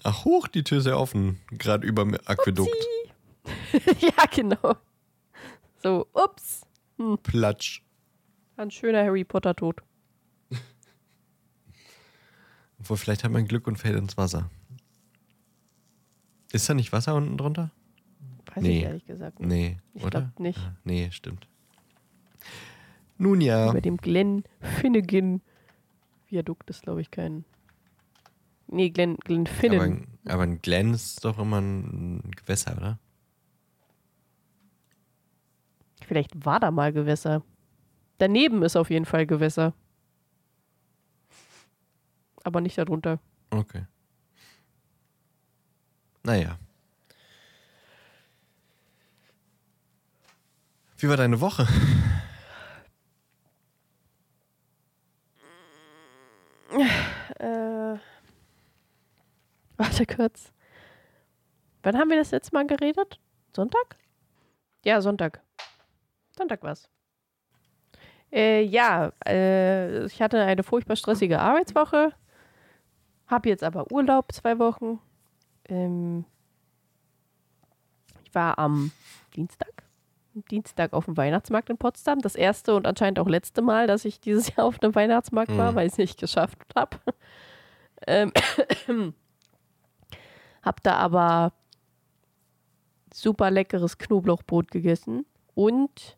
Ach hoch, die Tür ist ja offen. Gerade über dem Aquädukt. ja, genau. So, ups. Platsch. Ein schöner Harry Potter Tod. Obwohl, vielleicht hat man Glück und fällt ins Wasser. Ist da nicht Wasser unten drunter? Weiß Nee. ich ehrlich gesagt nicht. Nee, Ich oder? glaub nicht. Ah, nee, stimmt. Nun ja. Über dem Glen Finnegan Viadukt ist, glaube ich, kein. Nee, Glen, Glen Aber, ein- aber ein Glen ist doch immer ein Gewässer, oder? Vielleicht war da mal Gewässer. Daneben ist auf jeden Fall Gewässer. Aber nicht darunter. Okay. Naja. Wie war deine Woche? Äh, warte kurz. Wann haben wir das letzte Mal geredet? Sonntag? Ja, Sonntag. Sonntag war's. Äh, ja, äh, ich hatte eine furchtbar stressige Arbeitswoche. Hab jetzt aber Urlaub, zwei Wochen. Ähm, ich war am Dienstag. am Dienstag auf dem Weihnachtsmarkt in Potsdam. Das erste und anscheinend auch letzte Mal, dass ich dieses Jahr auf einem Weihnachtsmarkt war, Mhm. weil ich es nicht geschafft habe. Ähm, hab da aber super leckeres Knoblauchbrot gegessen und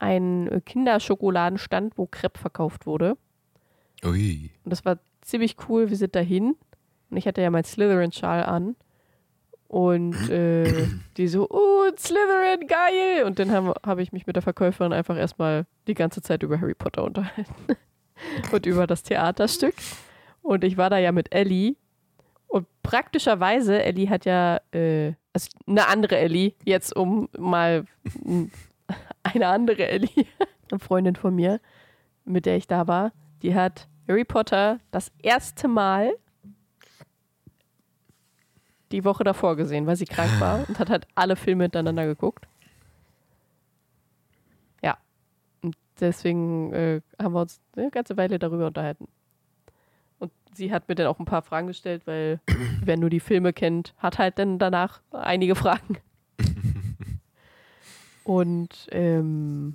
einen Kinderschokoladenstand, wo Crepe verkauft wurde. Ui. Und das war ziemlich cool. Wir sind dahin und ich hatte ja meinen Slytherin-Schal an. Und äh, die so, oh, Slytherin, geil! Und dann habe hab ich mich mit der Verkäuferin einfach erstmal die ganze Zeit über Harry Potter unterhalten. und über das Theaterstück. Und ich war da ja mit Ellie. Und praktischerweise, Ellie hat ja, äh, also eine andere Ellie, jetzt um mal eine andere Ellie, eine Freundin von mir, mit der ich da war, die hat Harry Potter das erste Mal die Woche davor gesehen, weil sie krank war und hat halt alle Filme hintereinander geguckt. Ja. Und deswegen äh, haben wir uns eine ganze Weile darüber unterhalten. Und sie hat mir dann auch ein paar Fragen gestellt, weil wer nur die Filme kennt, hat halt dann danach einige Fragen. Und ähm,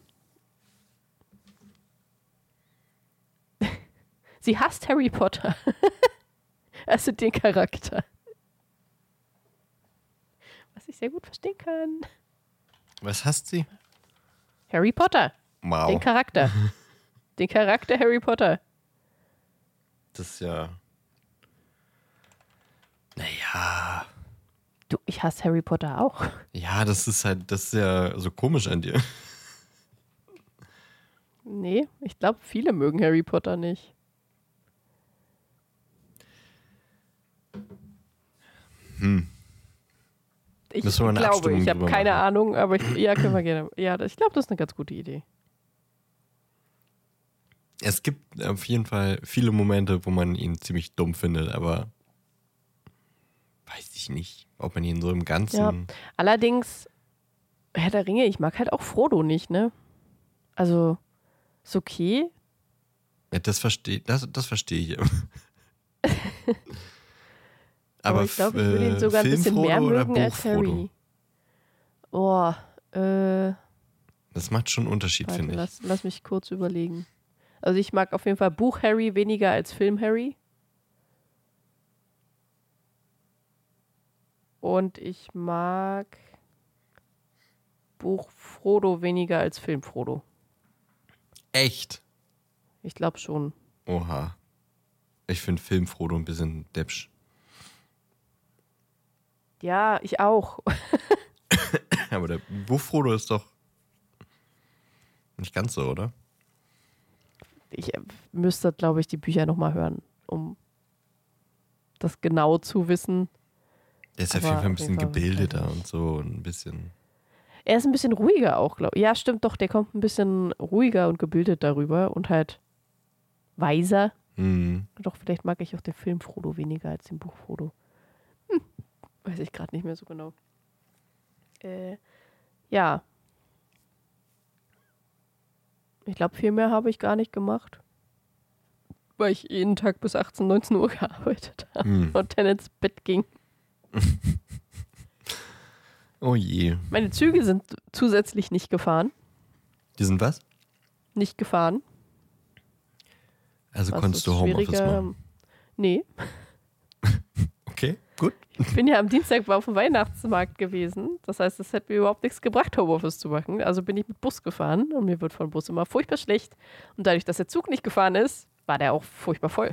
sie hasst Harry Potter. also den Charakter. Was ich sehr gut verstehen kann. Was hasst sie? Harry Potter. Wow. Den Charakter. den Charakter Harry Potter. Das ist ja. Naja. Du, ich hasse Harry Potter auch. Ja, das ist halt, das ist ja so komisch an dir. Nee, ich glaube, viele mögen Harry Potter nicht. Hm. Ich glaube, ich habe keine. Ahnung, aber ich, ja, können wir gerne. Ja, ich glaube, das ist eine ganz gute Idee. Es gibt auf jeden Fall viele Momente, wo man ihn ziemlich dumm findet, aber weiß ich nicht, ob man ihn so im Ganzen. Ja. Allerdings, Herr der Ringe, ich mag halt auch Frodo nicht, ne? Also, ist okay. Ja, Das verstehe das, das versteh ich. Aber, ich glaube, ich würde ihn äh, sogar ein bisschen mehr mögen als? Harry. Oh, äh, Das macht schon einen Unterschied, finde ich. lass, lass mich kurz überlegen. Also ich mag auf jeden Fall Buch Harry weniger als Film Harry. Und ich mag Buch Frodo weniger als Film Frodo. Echt? Ich glaube schon. Oha. Ich finde Film Frodo ein bisschen deppsch. Ja, ich auch. Aber der Buch Frodo ist doch nicht ganz so, oder? Ich äh, müsste, glaube ich, die Bücher nochmal hören, um das genau zu wissen. Der ist auf jeden Fall ein bisschen gebildeter und so und ein bisschen. Er ist ein bisschen ruhiger auch, glaube ich. Ja, stimmt doch, der kommt ein bisschen ruhiger und gebildet darüber und halt weiser. Hm. Doch, vielleicht mag ich auch den Film Frodo weniger als den Buch Frodo. Hm, weiß ich gerade nicht mehr so genau. Äh, ja. Ich glaube, viel mehr habe ich gar nicht gemacht. Weil ich jeden Tag bis 18, 19 Uhr gearbeitet habe Hm. und dann ins Bett ging. Oh je. Meine Züge sind zusätzlich nicht gefahren. Die sind was? Nicht gefahren. Also Was konntest du Homeoffice machen. Nee. Gut. Ich bin ja am Dienstag auf dem Weihnachtsmarkt gewesen. Das heißt, es hätte mir überhaupt nichts gebracht, Homeoffice zu machen. Also bin ich mit Bus gefahren und mir wird von Bus immer furchtbar schlecht. Und dadurch, dass der Zug nicht gefahren ist, war der auch furchtbar voll.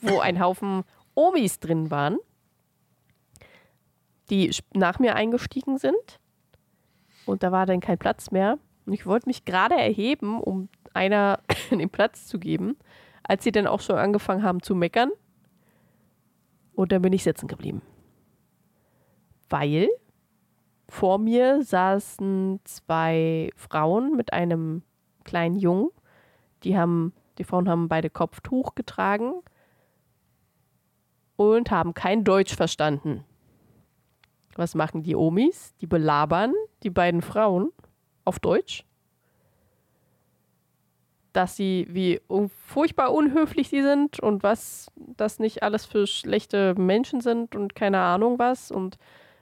Wo ein Haufen Omis drin waren, die nach mir eingestiegen sind. Und da war dann kein Platz mehr. Und ich wollte mich gerade erheben, um einer den Platz zu geben, als sie dann auch schon angefangen haben zu meckern. Und dann bin ich sitzen geblieben. Weil vor mir saßen zwei Frauen mit einem kleinen Jungen. Die haben, die Frauen haben beide Kopftuch getragen und haben kein Deutsch verstanden. Was machen die Omis? Die belabern die beiden Frauen auf Deutsch. Dass sie, wie furchtbar unhöflich sie sind und was das nicht alles für schlechte Menschen sind und keine Ahnung was und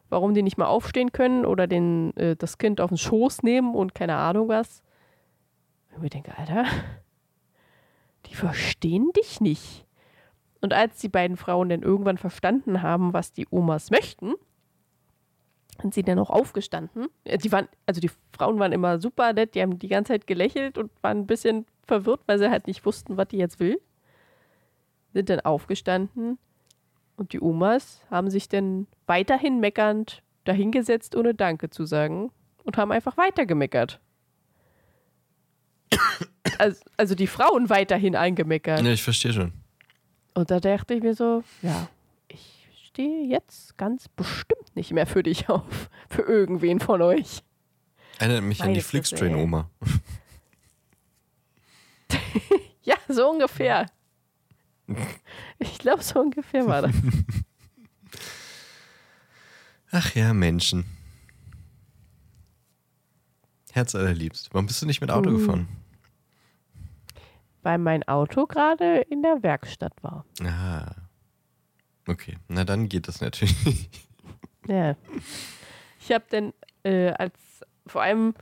warum die nicht mal aufstehen können oder den, äh, das Kind auf den Schoß nehmen und keine Ahnung was. Und ich denke, Alter, die verstehen dich nicht. Und als die beiden Frauen dann irgendwann verstanden haben, was die Omas möchten, sind sie dann auch aufgestanden. Äh, Die waren, also die Frauen waren immer super nett, die haben die ganze Zeit gelächelt und waren ein bisschen verwirrt, weil sie halt nicht wussten, was die jetzt will. Sind dann aufgestanden und die Omas haben sich dann weiterhin meckernd dahingesetzt, ohne Danke zu sagen und haben einfach weiter gemeckert. Also, also die Frauen weiterhin eingemeckert. Ja, ich verstehe schon. Und da dachte ich mir so, ja, ich stehe jetzt ganz bestimmt nicht mehr für dich auf. Für irgendwen von euch. Erinnert mich an Meine die Fresse, ey. Flixtrain-Oma. Ja, so ungefähr. Ich glaube, so ungefähr war das. Ach ja, Menschen. Herz allerliebst. Warum bist du nicht mit Auto Mhm. gefahren? Weil mein Auto gerade in der Werkstatt war. Ah. Okay, na dann geht das natürlich. Ja. Ich habe dann äh, als vor allem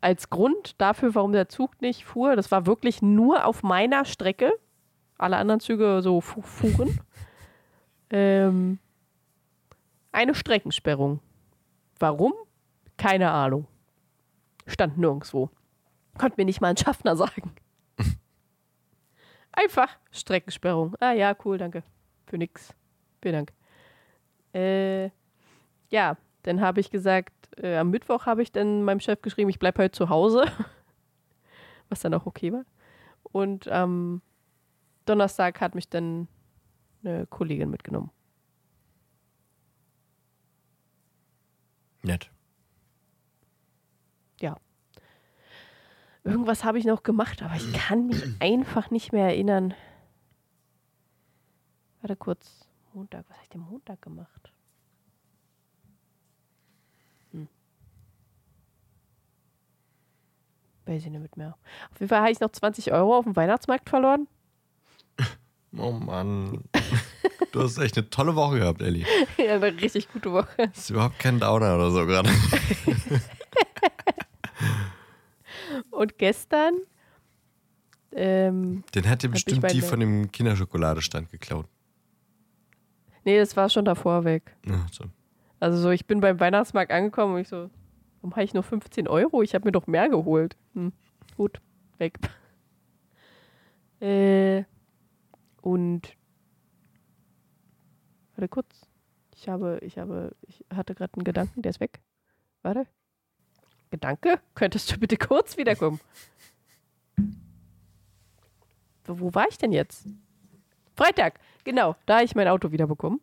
als Grund dafür, warum der Zug nicht fuhr, das war wirklich nur auf meiner Strecke. Alle anderen Züge so fu fuhren. ähm, eine Streckensperrung. Warum? Keine Ahnung. Stand nirgendwo. Konnte mir nicht mal ein Schaffner sagen. Einfach Streckensperrung. Ah ja, cool, danke. Für nix. Vielen Dank. Äh, ja, dann habe ich gesagt, äh, am Mittwoch habe ich dann meinem Chef geschrieben, ich bleibe heute zu Hause. Was dann auch okay war. Und am Donnerstag hat mich dann eine Kollegin mitgenommen. Nett. Irgendwas habe ich noch gemacht, aber ich kann mich einfach nicht mehr erinnern. Warte kurz. Montag. Was habe ich denn Montag gemacht? Weiß ich nicht mehr. Auf jeden Fall habe ich noch 20 Euro auf dem Weihnachtsmarkt verloren. Oh Mann. Du hast echt eine tolle Woche gehabt, Ellie. ja, eine richtig gute Woche. Das ist überhaupt kein Downer oder so gerade. Und gestern. Ähm, Den hat dir bestimmt die von dem Kinderschokoladestand geklaut. nee, das war schon davor weg. Ach so. Also so, ich bin beim Weihnachtsmarkt angekommen und ich so, warum habe ich nur 15 Euro? Ich habe mir doch mehr geholt. Hm, gut, weg. Äh, und warte kurz. Ich habe, ich habe, ich hatte gerade einen Gedanken, der ist weg. Warte. Gedanke? Könntest du bitte kurz wiederkommen? Wo war ich denn jetzt? Freitag, genau, da habe ich mein Auto wiederbekommen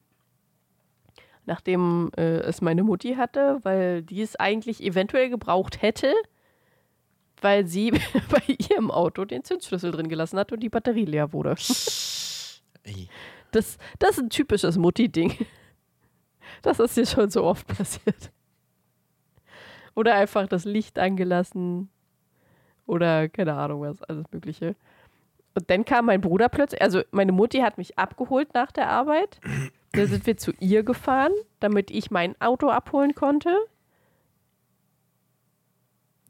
nachdem äh, es meine Mutti hatte, weil die es eigentlich eventuell gebraucht hätte, weil sie bei ihrem Auto den Zündschlüssel drin gelassen hat und die Batterie leer wurde. Ey. Das, das ist ein typisches Mutti-Ding. Das ist dir schon so oft passiert. Oder einfach das Licht angelassen. Oder keine Ahnung was, alles Mögliche. Und dann kam mein Bruder plötzlich, also meine Mutti hat mich abgeholt nach der Arbeit. Dann sind wir zu ihr gefahren, damit ich mein Auto abholen konnte.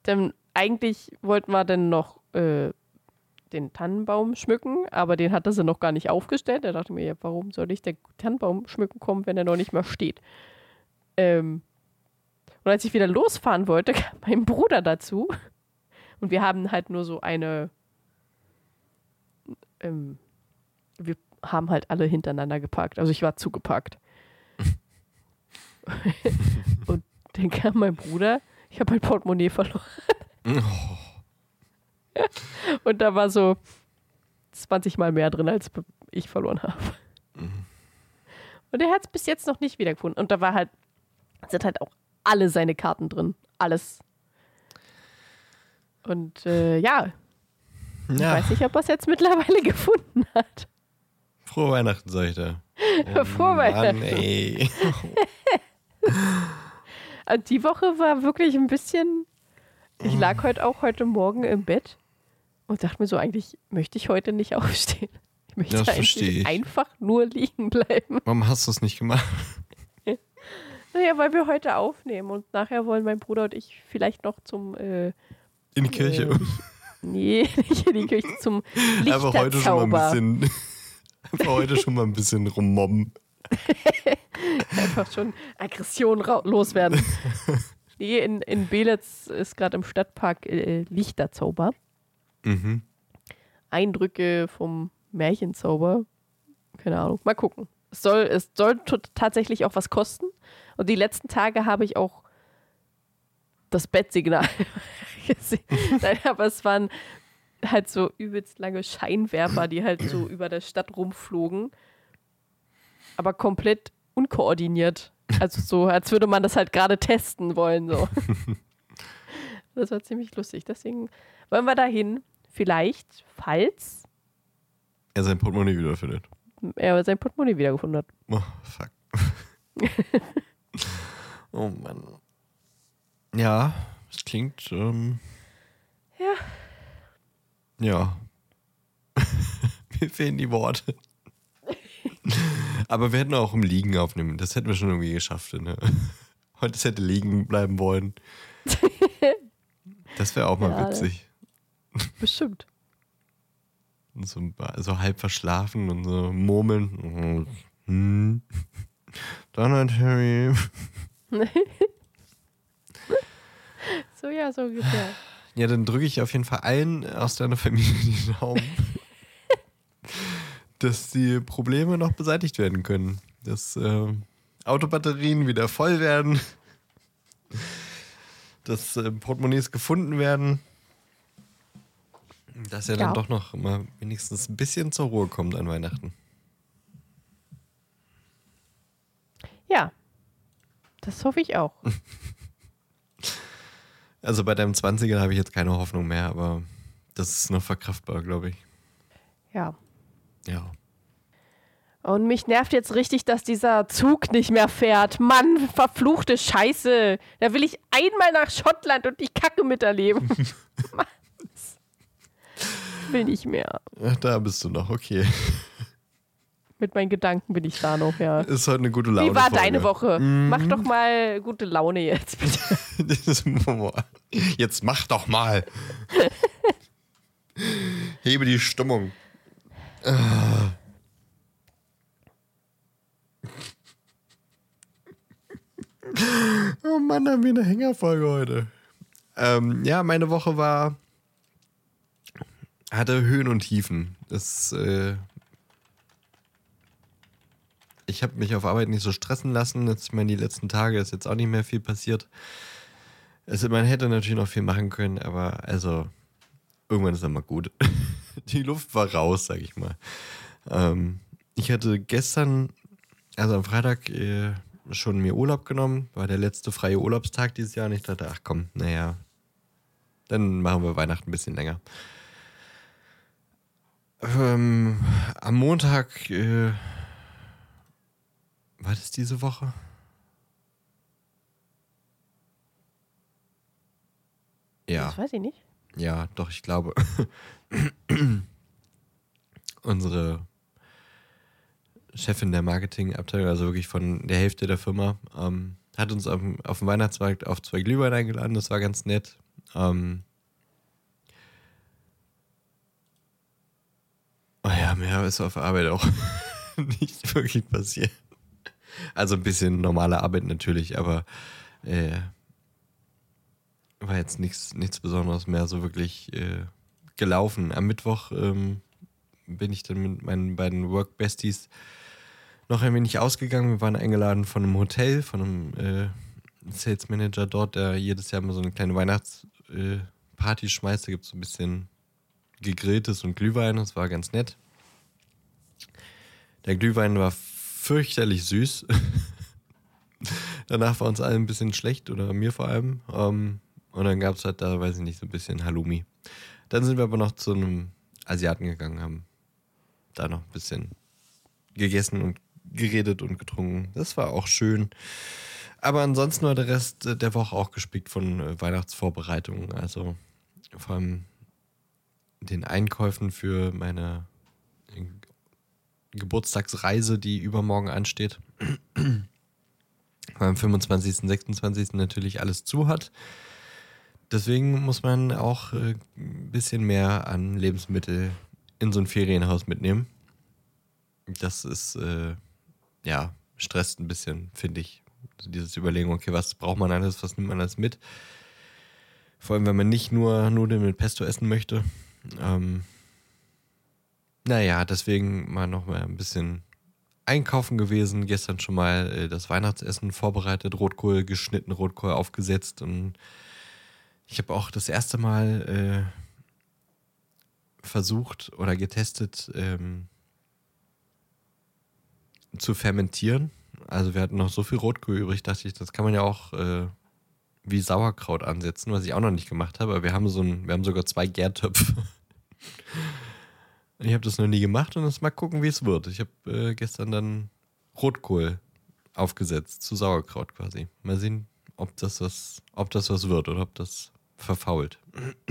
Dann eigentlich wollten wir dann noch äh, den Tannenbaum schmücken, aber den hatte sie noch gar nicht aufgestellt. Da dachte ich mir, ja, warum soll ich den Tannenbaum schmücken kommen, wenn er noch nicht mal steht? Ähm, und als ich wieder losfahren wollte, kam mein Bruder dazu. Und wir haben halt nur so eine. Ähm, wir haben halt alle hintereinander geparkt. Also ich war zugepackt. und dann kam mein Bruder. Ich habe mein Portemonnaie verloren. Oh, Und da war so 20 Mal mehr drin, als ich verloren habe. Und er hat es bis jetzt noch nicht wiedergefunden. Und da war halt, sind halt auch alle seine Karten drin. Alles. Und äh, ja, ich ja, weiß nicht, ob er es jetzt mittlerweile gefunden hat. Frohe Weihnachten, sag ich da. Oh, Frohe Weihnachten. Mann, ey. Die Woche war wirklich ein bisschen. Ich lag heute auch heute Morgen im Bett und dachte mir so, eigentlich möchte ich heute nicht aufstehen. Ich möchte Das eigentlich ich. einfach nur liegen bleiben. Warum hast du es nicht gemacht? Naja, weil wir heute aufnehmen und nachher wollen mein Bruder und ich vielleicht noch zum. Äh, In die Kirche. Äh, nee, nicht in die Kirche, zum Einfach heute schon mal ein bisschen. Einfach heute schon mal ein bisschen rummobben. Einfach schon Aggression loswerden. nee, in, in Belitz ist gerade im Stadtpark äh, Lichterzauber. Mhm. Eindrücke vom Märchenzauber. Keine Ahnung. Mal gucken. Es soll, es soll tatsächlich auch was kosten. Und die letzten Tage habe ich auch das Bettsignal gesehen. Nein, aber es waren halt so übelst lange Scheinwerfer, die halt so über der Stadt rumflogen. Aber komplett unkoordiniert. Also so, als würde man das halt gerade testen wollen. So. Das war ziemlich lustig. Deswegen wollen wir dahin. Vielleicht, falls Er sein Portemonnaie wiederfindet. er sein Portemonnaie wiedergefunden hat. Oh, fuck. Oh Mann. Ja, es klingt. Ähm. Ja. Mir fehlen die Worte. Aber wir hätten auch im Liegen aufnehmen. Das hätten wir schon irgendwie geschafft. Ne? Heute es hätte liegen bleiben wollen. Das wäre auch mal Ja, witzig. Bestimmt. So, so halb verschlafen und so murmeln. Hm. Donald Harry. So, ja, so ungefähr. Ja, dann drücke ich auf jeden Fall allen aus deiner Familie die Daumen, dass die Probleme noch beseitigt werden können. Dass äh, Autobatterien wieder voll werden, dass äh, Portemonnaies gefunden werden, dass er Ja. dann doch noch mal wenigstens ein bisschen zur Ruhe kommt an Weihnachten. Ja. Das hoffe ich auch. Also bei deinem 20er habe ich jetzt keine Hoffnung mehr, aber das ist noch verkraftbar, glaube ich. Ja. Ja. Und mich nervt jetzt richtig, dass dieser Zug nicht mehr fährt. Mann, verfluchte Scheiße. Da will ich einmal nach Schottland und die Kacke miterleben. Mann. will nicht mehr. Ach, da bist du noch, okay. Mit meinen Gedanken bin ich da noch, ja. Ist heute eine gute Laune. Wie war deine Woche? Mach doch mal gute Laune jetzt, bitte. Jetzt mach doch mal. Hebe die Stimmung. Ah. Oh Mann, haben wir eine Hängerfolge heute. Ähm, ja, meine Woche war. hatte Höhen und Tiefen. Das, äh, ich habe mich auf Arbeit nicht so stressen lassen. Jetzt, ich meine, die letzten Tage ist jetzt auch nicht mehr viel passiert. Also man hätte natürlich noch viel machen können, aber also irgendwann ist dann mal gut. Die Luft war raus, sag ich mal. Ähm, ich hatte gestern, also am Freitag, äh, schon mir Urlaub genommen. War der letzte freie Urlaubstag dieses Jahr und ich dachte, ach komm, naja, dann machen wir Weihnachten ein bisschen länger. Ähm, am Montag, äh, war das diese Woche? Ja. Das weiß ich nicht. Ja, doch, ich glaube. Unsere Chefin der Marketingabteilung, also wirklich von der Hälfte der Firma, ähm, hat uns auf, dem- auf dem Weihnachtsmarkt auf zwei Glühwein eingeladen. Das war ganz nett. Ähm, oh ja, mehr ist auf Arbeit auch nicht wirklich passiert. Also ein bisschen normale Arbeit natürlich, aber äh, war jetzt nichts, nichts Besonderes mehr so wirklich äh, gelaufen. Am Mittwoch ähm, bin ich dann mit meinen beiden Work-Besties noch ein wenig ausgegangen. Wir waren eingeladen von einem Hotel, von einem äh, Sales Manager dort, der jedes Jahr mal so eine kleine Weihnachtsparty äh, schmeißt. Da gibt es so ein bisschen gegrilltes und Glühwein. Das war ganz nett. Der Glühwein war fürchterlich süß. Danach war uns allen ein bisschen schlecht, oder mir vor allem. Ähm, und dann gab es halt da, weiß ich nicht, so ein bisschen Halloumi. Dann sind wir aber noch zu einem Asiaten gegangen, haben da noch ein bisschen gegessen und geredet und getrunken. Das war auch schön. Aber ansonsten war der Rest der Woche auch gespickt von äh, Weihnachtsvorbereitungen. Also vor allem den Einkäufen für meine Geburtstagsreise, die übermorgen ansteht. Am 25., 26. natürlich alles zu hat. Deswegen muss man auch äh, ein bisschen mehr an Lebensmittel in so ein Ferienhaus mitnehmen. Das ist, äh, ja, stresst ein bisschen, finde ich. Also dieses Überlegen, okay, was braucht man alles, was nimmt man alles mit? Vor allem, wenn man nicht nur Nudeln mit Pesto essen möchte. Ähm, naja, deswegen mal noch mal ein bisschen einkaufen gewesen. Gestern schon mal äh, das Weihnachtsessen vorbereitet, Rotkohl geschnitten, Rotkohl aufgesetzt und ich habe auch das erste Mal äh, versucht oder getestet ähm, zu fermentieren. Also wir hatten noch so viel Rotkohl übrig, dachte ich, das kann man ja auch äh, wie Sauerkraut ansetzen, was ich auch noch nicht gemacht habe. Aber wir haben so ein, wir haben sogar zwei Gärtöpfe. Ich habe das noch nie gemacht und jetzt mal gucken, wie es wird. Ich habe äh, gestern dann Rotkohl aufgesetzt zu Sauerkraut quasi. Mal sehen, ob das was, ob das was wird oder ob das verfault.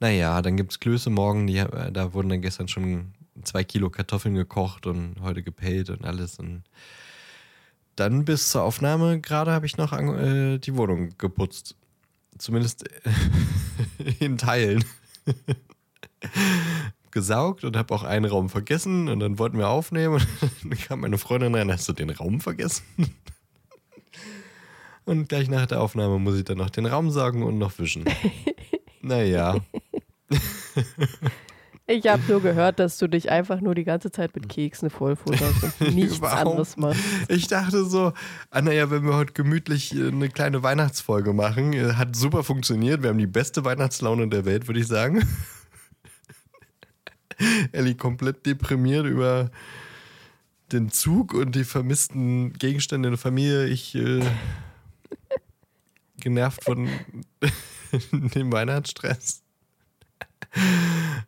naja, dann gibt es Klöße morgen, die, äh, da wurden dann gestern schon zwei Kilo Kartoffeln gekocht und heute gepellt und alles. Und dann bis zur Aufnahme gerade habe ich noch äh, die Wohnung geputzt. Zumindest in Teilen. Gesaugt und habe auch einen Raum vergessen und dann wollten wir aufnehmen und dann kam meine Freundin rein, hast du den Raum vergessen? Und gleich nach der Aufnahme muss ich dann noch den Raum saugen und noch wischen. naja. Ich habe nur gehört, dass du dich einfach nur die ganze Zeit mit Keksen vollfutterst und nichts anderes machst. Ich dachte so, ah, naja, wenn wir heute gemütlich äh, eine kleine Weihnachtsfolge machen, äh, hat super funktioniert. Wir haben die beste Weihnachtslaune der Welt, würde ich sagen. Ellie komplett deprimiert über den Zug und die vermissten Gegenstände in der Familie. Ich äh, genervt von dem Weihnachtsstress.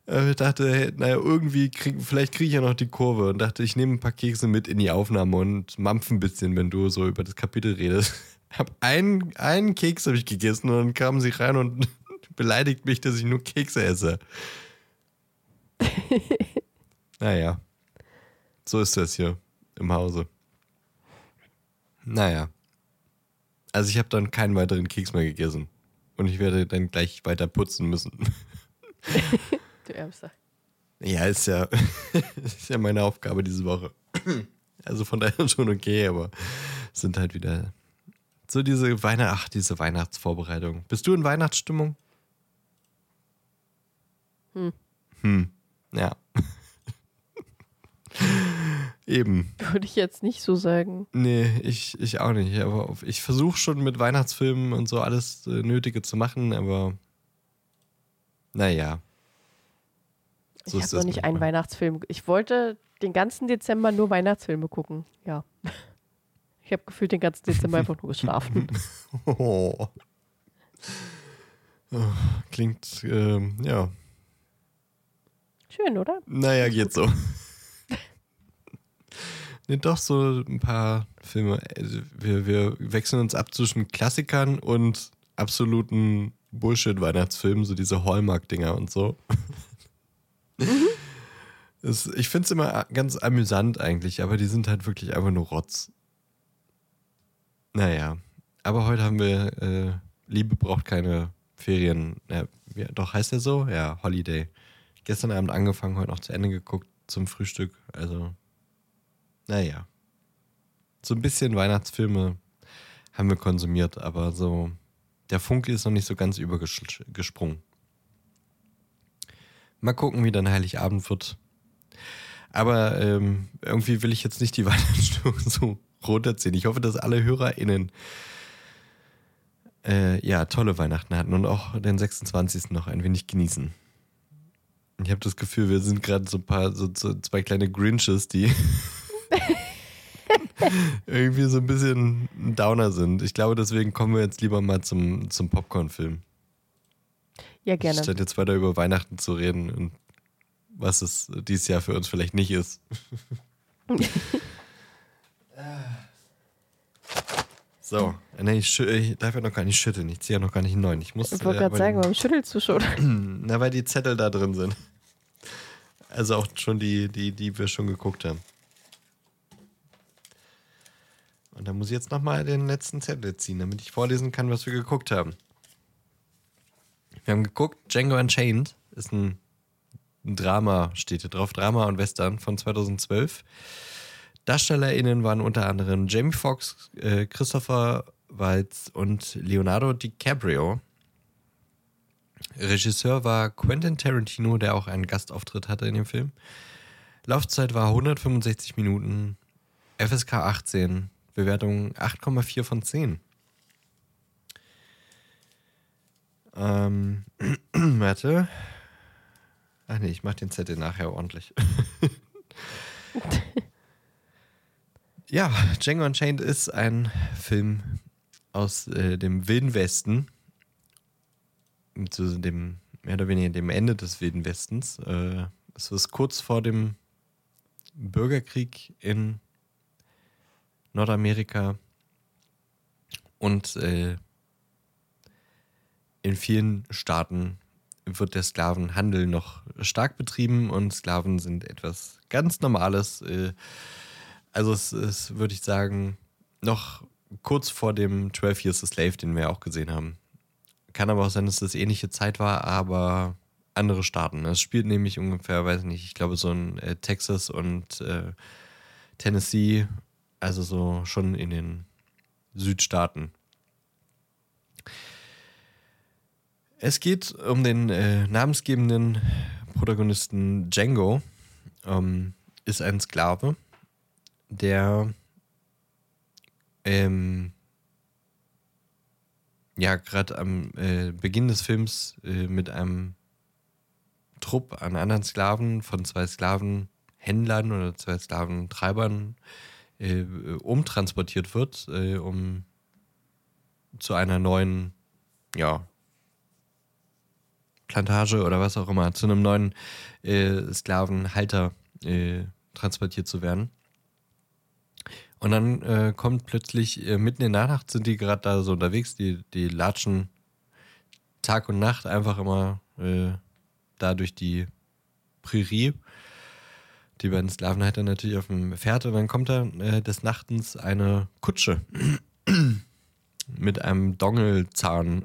Ich dachte, hey, naja, irgendwie krieg, vielleicht kriege ich ja noch die Kurve und dachte, ich nehme ein paar Kekse mit in die Aufnahme und mampf ein bisschen, wenn du so über das Kapitel redest. Hab einen, einen Keks habe ich gegessen und dann kamen sie rein und beleidigt mich, dass ich nur Kekse esse. naja, so ist das hier im Hause. Naja. Also ich habe dann keinen weiteren Keks mehr gegessen. Und ich werde dann gleich weiter putzen müssen. du Ärmster. Ja, ist ja, ist ja meine Aufgabe diese Woche. Also von daher schon okay, aber sind halt wieder so diese Weihnacht, ach, diese Weihnachtsvorbereitung. Bist du in Weihnachtsstimmung? Hm. Hm. Ja. Eben. Würde ich jetzt nicht so sagen. Nee, ich, ich auch nicht. Aber ich versuche schon mit Weihnachtsfilmen und so alles äh, Nötige zu machen, aber naja. So ich habe noch nicht einen Weihnachtsfilm. Ich wollte den ganzen Dezember nur Weihnachtsfilme gucken. Ja. Ich habe gefühlt den ganzen Dezember einfach nur geschlafen. oh. Oh, klingt, ähm, ja. Schön, oder? Naja, geht so. Nee, doch so ein paar Filme. Also wir, wir wechseln uns ab zwischen Klassikern und absoluten Bullshit-Weihnachtsfilmen, so diese Hallmark-Dinger und so. Mhm. Ich finde es immer ganz amüsant eigentlich, aber die sind halt wirklich einfach nur Rotz. Naja, aber heute haben wir äh, Liebe braucht keine Ferien. Ja, doch heißt der so? Ja, Holiday. Gestern Abend angefangen, heute noch zu Ende geguckt zum Frühstück. Also naja. So ein bisschen Weihnachtsfilme haben wir konsumiert, aber so der Funke ist noch nicht so ganz übergesprungen. Mal gucken, wie dann Heiligabend wird. Aber ähm, irgendwie will ich jetzt nicht die Weihnachtsstimmung so runterziehen. Ich hoffe, dass alle HörerInnen äh, ja, tolle Weihnachten hatten und auch den 26. noch ein wenig genießen. Ich habe das Gefühl, wir sind gerade so ein paar, so, so zwei kleine Grinches, die irgendwie so ein bisschen ein Downer sind. Ich glaube, deswegen kommen wir jetzt lieber mal zum, zum Popcorn-Film. Ja, gerne. Statt jetzt weiter über Weihnachten zu reden und was es dieses Jahr für uns vielleicht nicht ist. so, nee, ich, ich, darf ja noch gar nicht schütteln. Ich ziehe ja noch gar nicht einen neuen. Ich, muss, ich wollte äh, gerade sagen, warum schüttelst du schon? Na, weil die Zettel da drin sind. Also auch schon die, die, die wir schon geguckt haben. Und da muss ich jetzt nochmal den letzten Zettel ziehen, damit ich vorlesen kann, was wir geguckt haben. Wir haben geguckt, Django Unchained ist ein, ein Drama, steht hier drauf, Drama und Western von 2012. DarstellerInnen waren unter anderem Jamie Foxx, äh, Christopher Waltz und Leonardo DiCaprio. Regisseur war Quentin Tarantino, der auch einen Gastauftritt hatte in dem Film. Laufzeit war 165 Minuten, FSK 18, Bewertung 8,4 von 10. Ähm, warte. Ach nee, ich mach den Zettel nachher ordentlich. ja, Django Unchained ist ein Film aus äh, dem Wilden Westen. Zu dem, mehr oder weniger dem Ende des Wilden Westens. Äh, es ist kurz vor dem Bürgerkrieg in Nordamerika und äh, in vielen Staaten wird der Sklavenhandel noch stark betrieben und Sklaven sind etwas ganz Normales. Äh, also es ist, würde ich sagen, noch kurz vor dem 12 Years a Slave, den wir auch gesehen haben. Kann aber auch sein, dass das ähnliche Zeit war, aber andere Staaten. Es spielt nämlich ungefähr, weiß nicht, ich glaube so in äh, Texas und äh, Tennessee, also so schon in den Südstaaten. Es geht um den äh, namensgebenden Protagonisten Django. Ähm, ist ein Sklave, der ähm, ja gerade am äh, Beginn des Films äh, mit einem Trupp an anderen Sklaven von zwei Sklavenhändlern oder zwei Sklaventreibern äh, umtransportiert wird, äh, um zu einer neuen ja, Plantage oder was auch immer, zu einem neuen äh, Sklavenhalter äh, transportiert zu werden. Und dann äh, kommt plötzlich, äh, mitten in der Nacht sind die gerade da so unterwegs, die, die latschen Tag und Nacht einfach immer äh, da durch die Prärie. Die beiden Sklavenhalter natürlich auf dem Pferd und dann kommt da äh, des Nachtens eine Kutsche mit einem Dongelzahn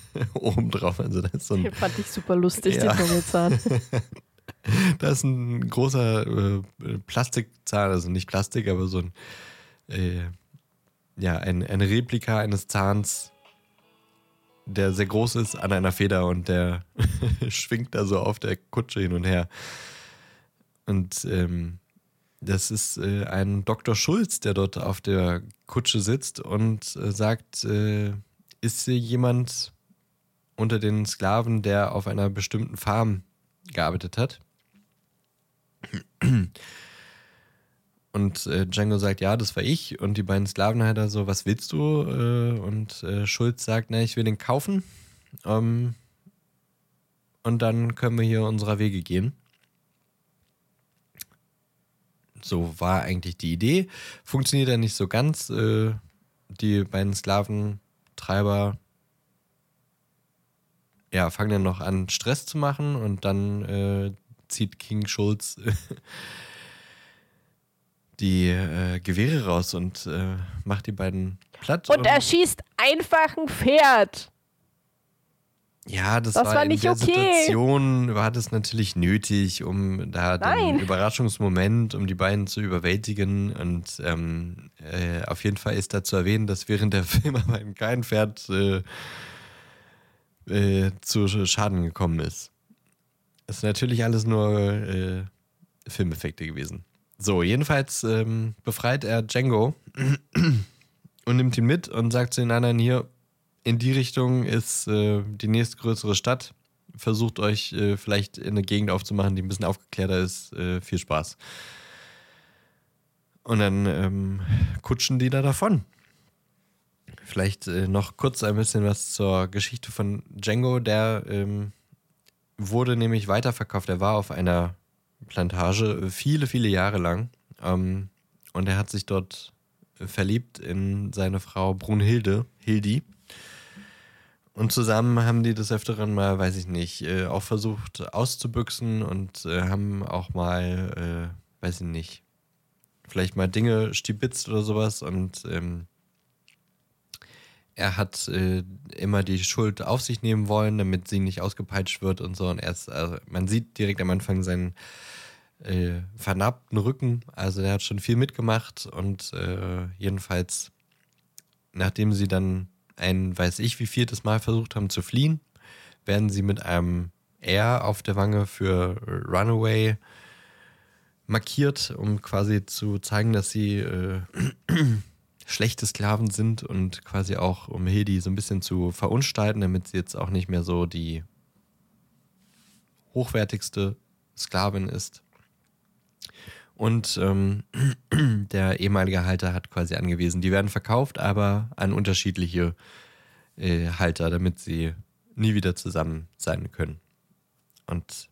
oben drauf. Also das ist so ein, Fand ich super lustig, ja. den Dongelzahn. da ist ein großer äh, Plastikzahn, also nicht Plastik, aber so ein, äh, ja, ein, eine Replika eines Zahns, der sehr groß ist, an einer Feder und der schwingt da so auf der Kutsche hin und her. Und ähm, das ist äh, ein Dr. Schulz, der dort auf der Kutsche sitzt und äh, sagt, äh, ist hier jemand unter den Sklaven, der auf einer bestimmten Farm gearbeitet hat. Und äh, Django sagt, ja, das war ich. Und die beiden Sklavenhalter so, was willst du? Äh, und äh, Schulz sagt, na, ich will den kaufen. Ähm, und dann können wir hier unserer Wege gehen. So war eigentlich die Idee. Funktioniert ja nicht so ganz. Äh, die beiden Sklaventreiber ja, fangen dann noch an, Stress zu machen und dann äh, zieht King Schulz die äh, Gewehre raus und äh, macht die beiden platt. Und, er schießt einfach ein Pferd. Ja, das, das war, war, in der okay. Situation war das natürlich nötig, um da Nein. den Überraschungsmoment, um die beiden zu überwältigen. Und ähm, äh, auf jeden Fall ist da zu erwähnen, dass während der Film aber kein Pferd äh, äh, zu Schaden gekommen ist. Das ist natürlich alles nur äh, Filmeffekte gewesen. So, jedenfalls ähm, befreit er Django und nimmt ihn mit und sagt zu den anderen hier, in die Richtung ist äh, die nächstgrößere Stadt. Versucht euch äh, vielleicht in eine Gegend aufzumachen, die ein bisschen aufgeklärter ist. Äh, viel Spaß. Und dann ähm, kutschen die da davon. Vielleicht äh, noch kurz ein bisschen was zur Geschichte von Django. Der ähm, wurde nämlich weiterverkauft. Er war auf einer Plantage viele, viele Jahre lang. Ähm, und er hat sich dort verliebt in seine Frau Brunhilde, Hildi. Und zusammen haben die des Öfteren mal, weiß ich nicht, äh, auch versucht auszubüchsen und äh, haben auch mal, äh, weiß ich nicht, vielleicht mal Dinge stibitzt oder sowas. Und ähm, er hat äh, immer die Schuld auf sich nehmen wollen, damit sie nicht ausgepeitscht wird und so. Und erst, also man sieht direkt am Anfang seinen äh, vernarbten Rücken. Also er hat schon viel mitgemacht und äh, jedenfalls, nachdem sie dann ein, weiß ich, wie viertes Mal versucht haben zu fliehen, werden sie mit einem R auf der Wange für Runaway markiert, um quasi zu zeigen, dass sie äh, schlechte Sklaven sind und quasi auch, um Hildi so ein bisschen zu verunstalten, damit sie jetzt auch nicht mehr so die hochwertigste Sklavin ist. Und ähm, der ehemalige Halter hat quasi angewiesen, die werden verkauft, aber an unterschiedliche äh, Halter, damit sie nie wieder zusammen sein können. Und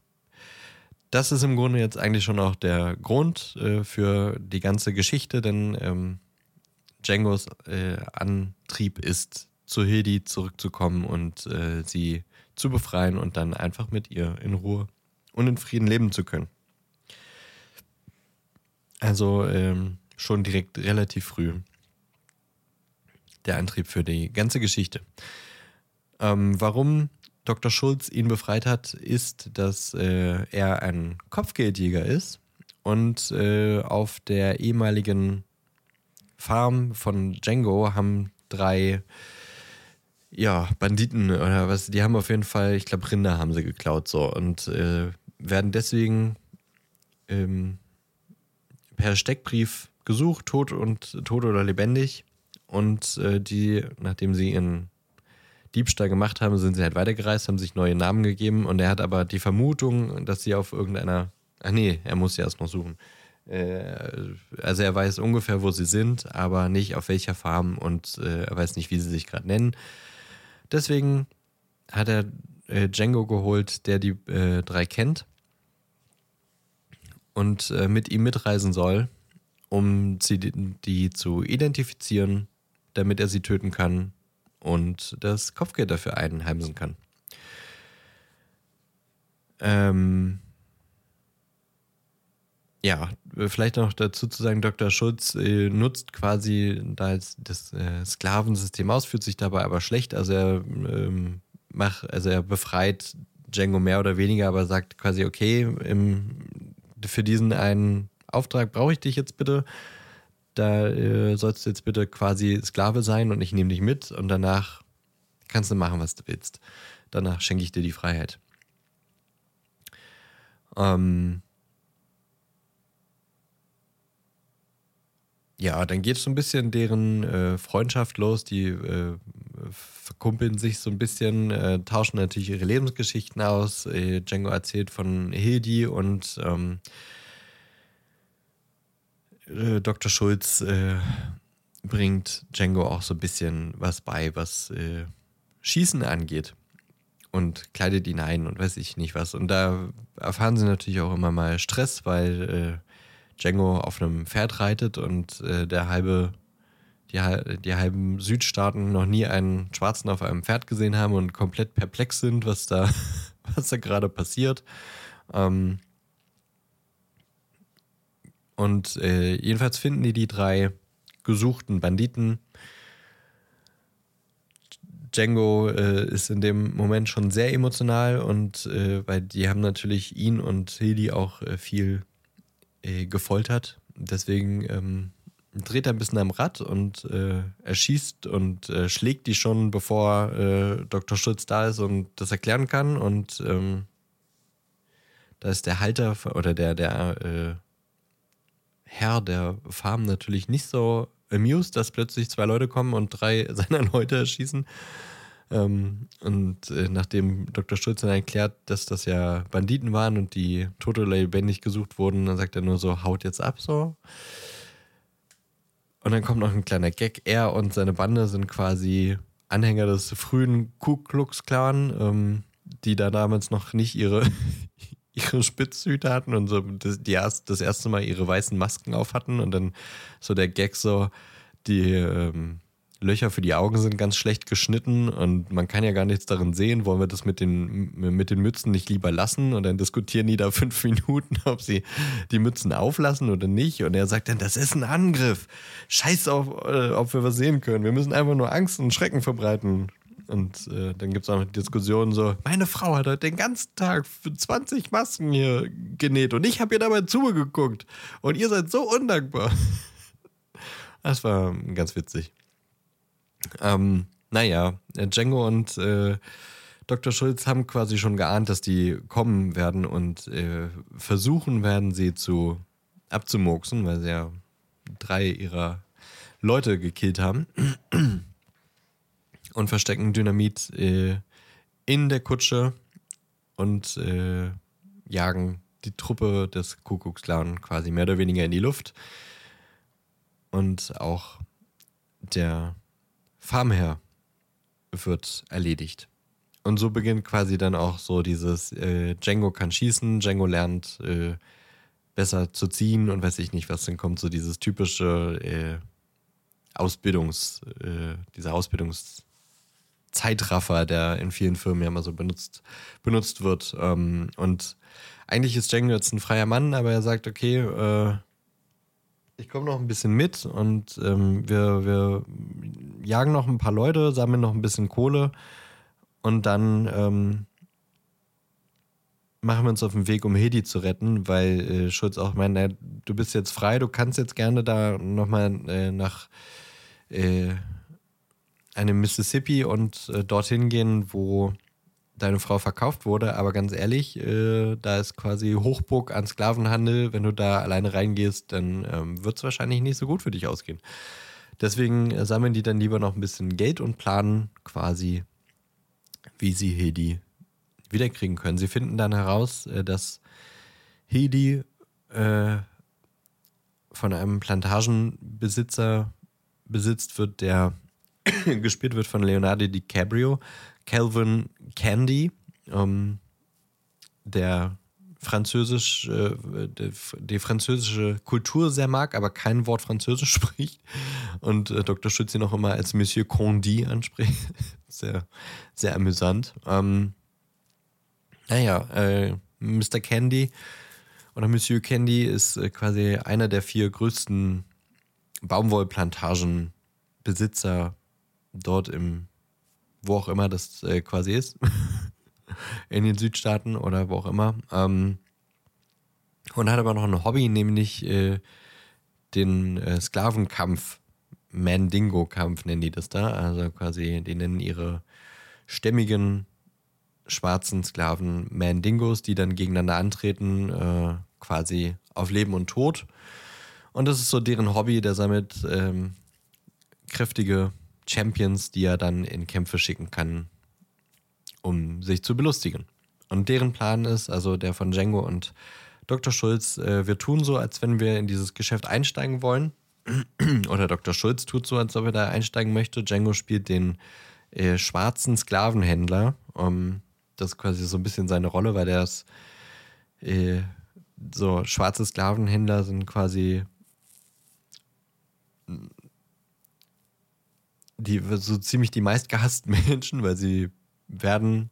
das ist im Grunde jetzt eigentlich schon auch der Grund äh, für die ganze Geschichte, denn ähm, Djangos äh, Antrieb ist, zu Hildi zurückzukommen und äh, sie zu befreien und dann einfach mit ihr in Ruhe und in Frieden leben zu können. Also ähm, schon direkt relativ früh der Antrieb für die ganze Geschichte. Ähm, warum Dr. Schulz ihn befreit hat, ist, dass äh, er ein Kopfgeldjäger ist und äh, auf der ehemaligen Farm von Django haben drei ja, Banditen oder was, die haben auf jeden Fall, ich glaube, Rinder haben sie geklaut so und äh, werden deswegen ähm, per Steckbrief gesucht, tot und tot oder lebendig. Und äh, die, nachdem sie ihren Diebstahl gemacht haben, sind sie halt weitergereist, haben sich neue Namen gegeben und er hat aber die Vermutung, dass sie auf irgendeiner. Ach nee, er muss sie erst noch suchen. Äh, also er weiß ungefähr, wo sie sind, aber nicht auf welcher Farm und äh, er weiß nicht, wie sie sich gerade nennen. Deswegen hat er äh, Django geholt, der die äh, drei kennt und äh, mit ihm mitreisen soll, um sie die zu identifizieren, damit er sie töten kann und das Kopfgeld dafür einheimsen kann. Ähm ja, vielleicht noch dazu zu sagen, Dr. Schulz äh, nutzt quasi da das äh, Sklavensystem aus, fühlt sich dabei aber schlecht. Also er ähm, macht, also er befreit Django mehr oder weniger, aber sagt quasi, okay, im, für diesen einen Auftrag brauche ich dich jetzt bitte da äh, sollst du jetzt bitte quasi Sklave sein und ich nehme dich mit und danach kannst du machen, was du willst. Danach schenke ich dir die Freiheit. Ähm ja, dann geht so ein bisschen deren äh, Freundschaft los. Die äh, verkumpeln sich so ein bisschen, äh, tauschen natürlich ihre Lebensgeschichten aus. Äh, Django erzählt von Hildi und ähm, äh, Dr. Schulz äh, bringt Django auch so ein bisschen was bei, was äh, Schießen angeht. Und kleidet ihn ein und weiß ich nicht was. Und da erfahren sie natürlich auch immer mal Stress, weil äh, Django auf einem Pferd reitet und der halbe, die, die halben Südstaaten noch nie einen Schwarzen auf einem Pferd gesehen haben und komplett perplex sind, was da, was da gerade passiert. Ähm, und äh, jedenfalls finden die die drei gesuchten Banditen. Django äh, ist in dem Moment schon sehr emotional und äh, weil die haben natürlich ihn und Hildi auch äh, viel äh, gefoltert. Deswegen ähm, dreht er ein bisschen am Rad und äh, erschießt und äh, schlägt die schon, bevor Dr. Schulz da ist und das erklären kann. Und ähm, da ist der Halter oder der, der Herr der Farm natürlich nicht so amused, dass plötzlich zwei Leute kommen und drei seiner Leute erschießen. Ähm, und äh, nachdem Dr. Schulz dann erklärt, dass das ja Banditen waren und die tote lebendig gesucht wurden, dann sagt er nur so, haut jetzt ab so. Und dann kommt noch ein kleiner Gag. Er und seine Bande sind quasi Anhänger des frühen Ku Klux Klan, ähm, die da damals noch nicht ihre, ihre Spitzhüte hatten und so das, die erst, das erste Mal ihre weißen Masken auf hatten und dann so der Gag so, die ähm, Löcher für die Augen sind ganz schlecht geschnitten und man kann ja gar nichts darin sehen. Wollen wir das mit den, mit den Mützen nicht lieber lassen? Und dann diskutieren die da fünf Minuten, ob sie die Mützen auflassen oder nicht. Und er sagt dann, das ist ein Angriff. Scheiß auf, äh, ob wir was sehen können. Wir müssen einfach nur Angst und Schrecken verbreiten. Und äh, dann gibt es auch noch Diskussionen so, meine Frau hat heute den ganzen Tag für 20 Masken hier genäht und ich habe ihr dabei zugeguckt. Und ihr seid so undankbar. Das war ganz witzig. Ähm, naja, Django und äh, Dr. Schulz haben quasi schon geahnt, dass die kommen werden und äh, versuchen werden, sie zu abzumurksen, weil sie ja drei ihrer Leute gekillt haben und verstecken Dynamit äh, in der Kutsche und äh, jagen die Truppe des Kuckucksklan quasi mehr oder weniger in die Luft. Und auch der Farmherr wird erledigt. Und so beginnt quasi dann auch so dieses äh, Django kann schießen, Django lernt äh, besser zu ziehen und weiß ich nicht was, dann kommt so dieses typische äh, Ausbildungs, äh, dieser Ausbildungszeitraffer, der in vielen Firmen ja immer so benutzt, benutzt wird. Ähm, und eigentlich ist Django jetzt ein freier Mann, aber er sagt, okay, äh, ich komme noch ein bisschen mit und ähm, wir, wir jagen noch ein paar Leute, sammeln noch ein bisschen Kohle und dann ähm, machen wir uns auf den Weg, um Hedi zu retten, weil äh, Schulz auch meint, na, du bist jetzt frei, du kannst jetzt gerne da nochmal äh, nach äh, einem Mississippi und äh, dorthin gehen, wo deine Frau verkauft wurde, aber ganz ehrlich, äh, da ist quasi Hochburg an Sklavenhandel. Wenn du da alleine reingehst, dann ähm, wird es wahrscheinlich nicht so gut für dich ausgehen. Deswegen sammeln die dann lieber noch ein bisschen Geld und planen quasi, wie sie Hedi wiederkriegen können. Sie finden dann heraus, äh, dass Hedi äh, von einem Plantagenbesitzer besitzt wird, der gespielt wird von Leonardo DiCaprio, Calvin Candy, ähm, der französisch, äh, die, die, französische Kultur sehr mag, aber kein Wort Französisch spricht. Und äh, Dr. Schütz ihn auch immer als Monsieur Condy anspricht. sehr, sehr amüsant. Ähm, naja, äh, Mr. Candy oder Monsieur Candy ist äh, quasi einer der vier größten Baumwollplantagenbesitzer dort im, wo auch immer das äh, quasi ist, in den Südstaaten oder wo auch immer. Ähm, und hat aber noch ein Hobby, nämlich äh, den äh, Sklavenkampf, Mandingo-Kampf nennen die das da. Also quasi, die nennen ihre stämmigen schwarzen Sklaven Mandingos, die dann gegeneinander antreten, äh, quasi auf Leben und Tod. Und das ist so deren Hobby, der sammelt ähm, kräftige Champions, die er dann in Kämpfe schicken kann, um sich zu belustigen. Und deren Plan ist, also der von Django und Dr. Schulz, äh, wir tun so, als wenn wir in dieses Geschäft einsteigen wollen. Oder Dr. Schulz tut so, als ob er da einsteigen möchte. Django spielt den äh, schwarzen Sklavenhändler. Um, das ist quasi so ein bisschen seine Rolle, weil der ist äh, so schwarze Sklavenhändler sind quasi die so ziemlich die meistgehassten Menschen, weil sie werden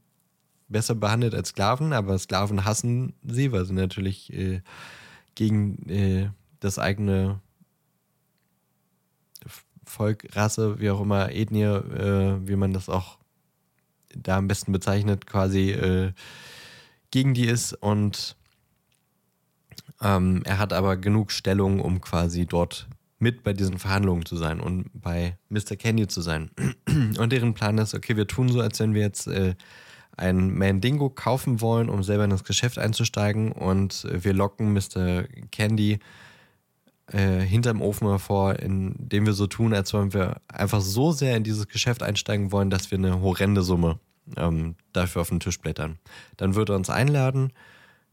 besser behandelt als Sklaven, aber Sklaven hassen sie, weil sie natürlich äh, gegen äh, das eigene Volk, Rasse, wie auch immer, Ethnie, äh, wie man das auch da am besten bezeichnet, quasi äh, gegen die ist und ähm, er hat aber genug Stellung, um quasi dort mit bei diesen Verhandlungen zu sein und bei Mr. Candy zu sein. Und deren Plan ist, okay, wir tun so, als wenn wir jetzt äh, ein Mandingo kaufen wollen, um selber in das Geschäft einzusteigen und wir locken Mr. Candy äh, hinterm Ofen hervor, indem wir so tun, als wenn wir einfach so sehr in dieses Geschäft einsteigen wollen, dass wir eine horrende Summe ähm, dafür auf den Tisch blättern. Dann wird er uns einladen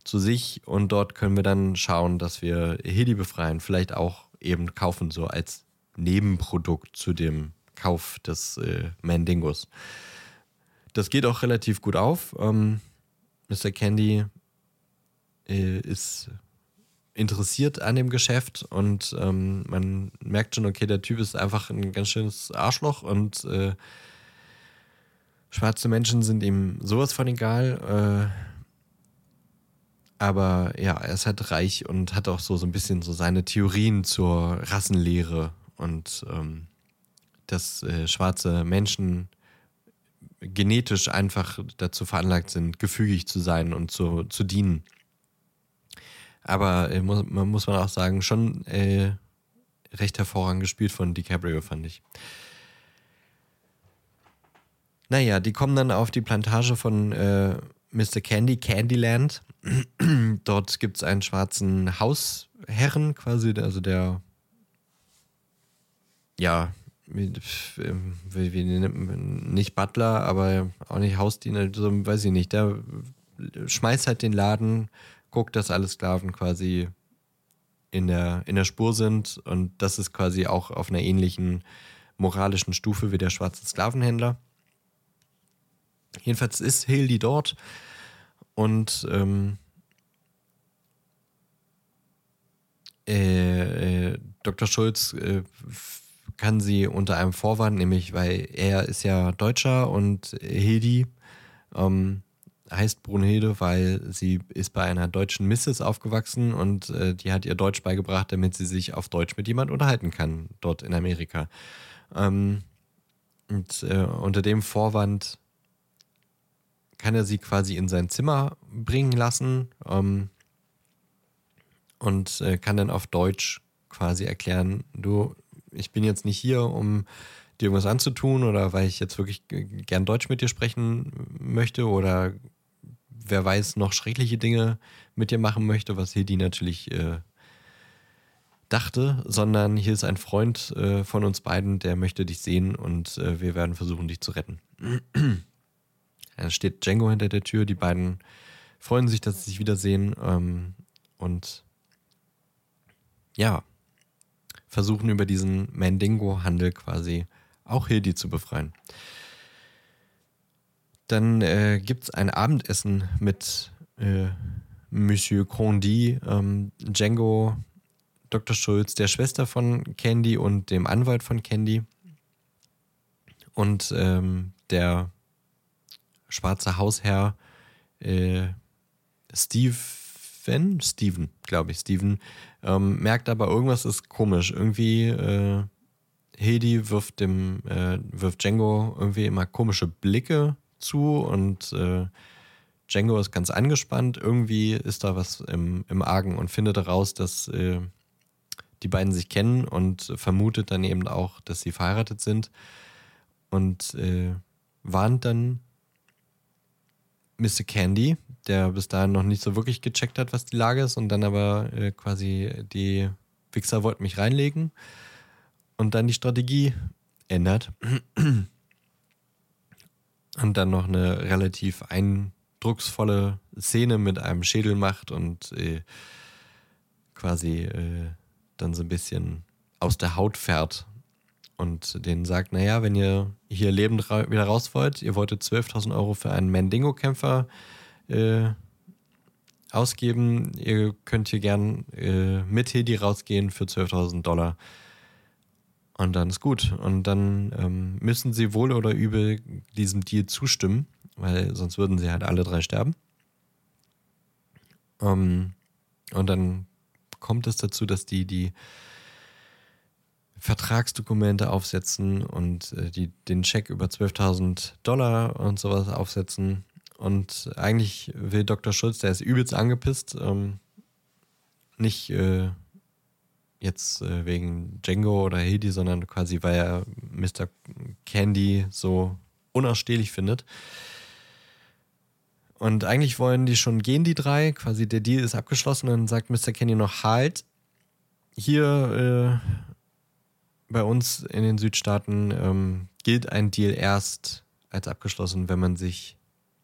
zu sich und dort können wir dann schauen, dass wir Hedi befreien, vielleicht auch eben kaufen, so als Nebenprodukt zu dem Kauf des äh, Mandingos. Das geht auch relativ gut auf. Ähm, Mr. Candy äh, ist interessiert an dem Geschäft und ähm, man merkt schon, okay, der Typ ist einfach ein ganz schönes Arschloch und äh, schwarze Menschen sind ihm sowas von egal. Äh, aber ja, er ist halt reich und hat auch so, so ein bisschen so seine Theorien zur Rassenlehre und ähm, dass äh, schwarze Menschen genetisch einfach dazu veranlagt sind, gefügig zu sein und zu, zu dienen. Aber äh, muss, man muss man auch sagen, schon äh, recht hervorragend gespielt von DiCaprio, fand ich. Naja, die kommen dann auf die Plantage von äh, Mr. Candy, Candyland. Dort gibt es einen schwarzen Hausherren, quasi, also der, ja, wie, nicht Butler, aber auch nicht Hausdiener, so, weiß ich nicht, der schmeißt halt den Laden, guckt, dass alle Sklaven quasi in der, in der Spur sind und das ist quasi auch auf einer ähnlichen moralischen Stufe wie der schwarze Sklavenhändler. Jedenfalls ist Hildy dort und ähm, äh, äh, Dr. Schulz äh, kann sie unter einem Vorwand, nämlich weil er ist ja Deutscher und Hedi ähm, heißt Brunhilde, weil sie ist bei einer deutschen Misses aufgewachsen und äh, die hat ihr Deutsch beigebracht, damit sie sich auf Deutsch mit jemand unterhalten kann, dort in Amerika. Ähm, und äh, unter dem Vorwand kann er sie quasi in sein Zimmer bringen lassen ähm, und äh, kann dann auf Deutsch quasi erklären, du, ich bin jetzt nicht hier, um dir irgendwas anzutun oder weil ich jetzt wirklich gern Deutsch mit dir sprechen möchte oder wer weiß, noch schreckliche Dinge mit dir machen möchte, was Hedi natürlich äh, dachte, sondern hier ist ein Freund äh, von uns beiden, der möchte dich sehen und äh, wir werden versuchen, dich zu retten. Da steht Django hinter der Tür, die beiden freuen sich, dass sie sich wiedersehen ähm, und ja, versuchen über diesen Mandingo-Handel quasi auch Hildi zu befreien. Dann äh, gibt es ein Abendessen mit äh, Monsieur Condi, ähm, Django, Dr. Schulz, der Schwester von Candy und dem Anwalt von Candy. Und ähm, der schwarze Hausherr äh, Steven, Steven, glaube ich, Steven, ähm, merkt aber, irgendwas ist komisch. Irgendwie, äh, Hedi wirft dem, äh, wirft Django irgendwie immer komische Blicke zu und äh, Django ist ganz angespannt. Irgendwie ist da was im, im Argen und findet heraus, dass äh, die beiden sich kennen und vermutet dann eben auch, dass sie verheiratet sind und äh, warnt dann Mr. Candy, der bis dahin noch nicht so wirklich gecheckt hat, was die Lage ist und dann aber äh, quasi die Wichser wollten mich reinlegen und dann die Strategie ändert und dann noch eine relativ eindrucksvolle Szene mit einem Schädel macht und äh, quasi äh, dann so ein bisschen aus der Haut fährt und denen sagt, naja, wenn ihr hier lebend ra wieder raus wollt, ihr wolltet 12.000 Euro für einen Mandingo-Kämpfer äh, ausgeben, ihr könnt hier gern äh, mit Hedi rausgehen für 12.000 Dollar. Und dann ist gut. Und dann ähm, müssen sie wohl oder übel diesem Deal zustimmen, weil sonst würden sie halt alle drei sterben. Ähm, und dann kommt es dazu, dass die die Vertragsdokumente aufsetzen und äh, die den Scheck über 12.000 Dollar und sowas aufsetzen. Und eigentlich will Dr. Schulz, der ist übelst angepisst, ähm, nicht äh, jetzt äh, wegen Django oder Hedi, sondern quasi, weil er Mr. Candy so unausstehlich findet. Und eigentlich wollen die schon gehen, die drei. Quasi der Deal ist abgeschlossen. Und dann sagt Mr. Candy noch halt. Hier äh, bei uns in den Südstaaten ähm, gilt ein Deal erst als abgeschlossen, wenn man sich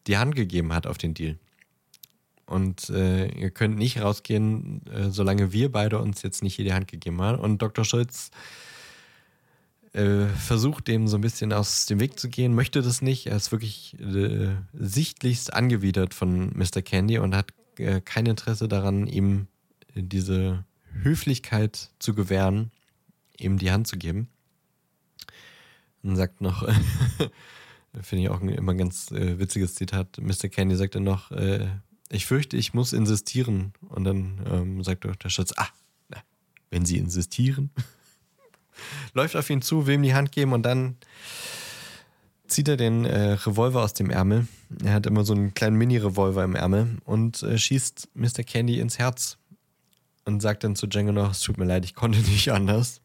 die Hand gegeben hat auf den Deal. Und äh, ihr könnt nicht rausgehen, äh, solange wir beide uns jetzt nicht hier die Hand gegeben haben. Und Dr. Schulz äh, versucht dem so ein bisschen aus dem Weg zu gehen, möchte das nicht. Er ist wirklich äh, sichtlichst angewidert von Mr. Candy und hat äh, kein Interesse daran, ihm diese Höflichkeit zu gewähren, ihm die Hand zu geben. Und sagt noch, finde ich auch ein immer ganz äh, witziges Zitat, Mr. Candy sagt dann noch, ich fürchte, ich muss insistieren. Und dann ähm, sagt der Schatz, ah, na, wenn Sie insistieren. Läuft auf ihn zu, will ihm die Hand geben und dann zieht er den äh, Revolver aus dem Ärmel. Er hat immer so einen kleinen Mini-Revolver im Ärmel und äh, schießt Mr. Candy ins Herz und sagt dann zu Django noch, es tut mir leid, ich konnte nicht anders.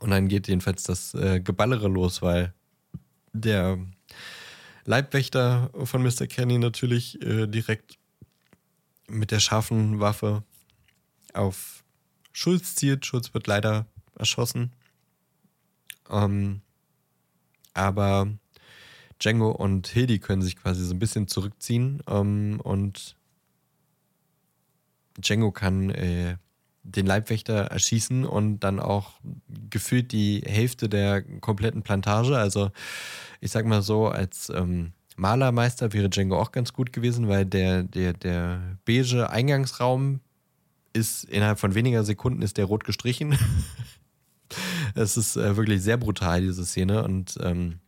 Und dann geht jedenfalls das äh, Geballere los, weil der Leibwächter von Mr. Kenny natürlich äh, direkt mit der scharfen Waffe auf Schulz zielt. Schulz wird leider erschossen. Ähm, aber Django und Hildy können sich quasi so ein bisschen zurückziehen ähm, und Django kann äh, den Leibwächter erschießen und dann auch gefühlt die Hälfte der kompletten Plantage. Also ich sag mal so, als ähm, Malermeister wäre Django auch ganz gut gewesen, weil der, der, der beige Eingangsraum ist innerhalb von weniger Sekunden ist der rot gestrichen. Das ist äh, wirklich sehr brutal, diese Szene. Und ähm,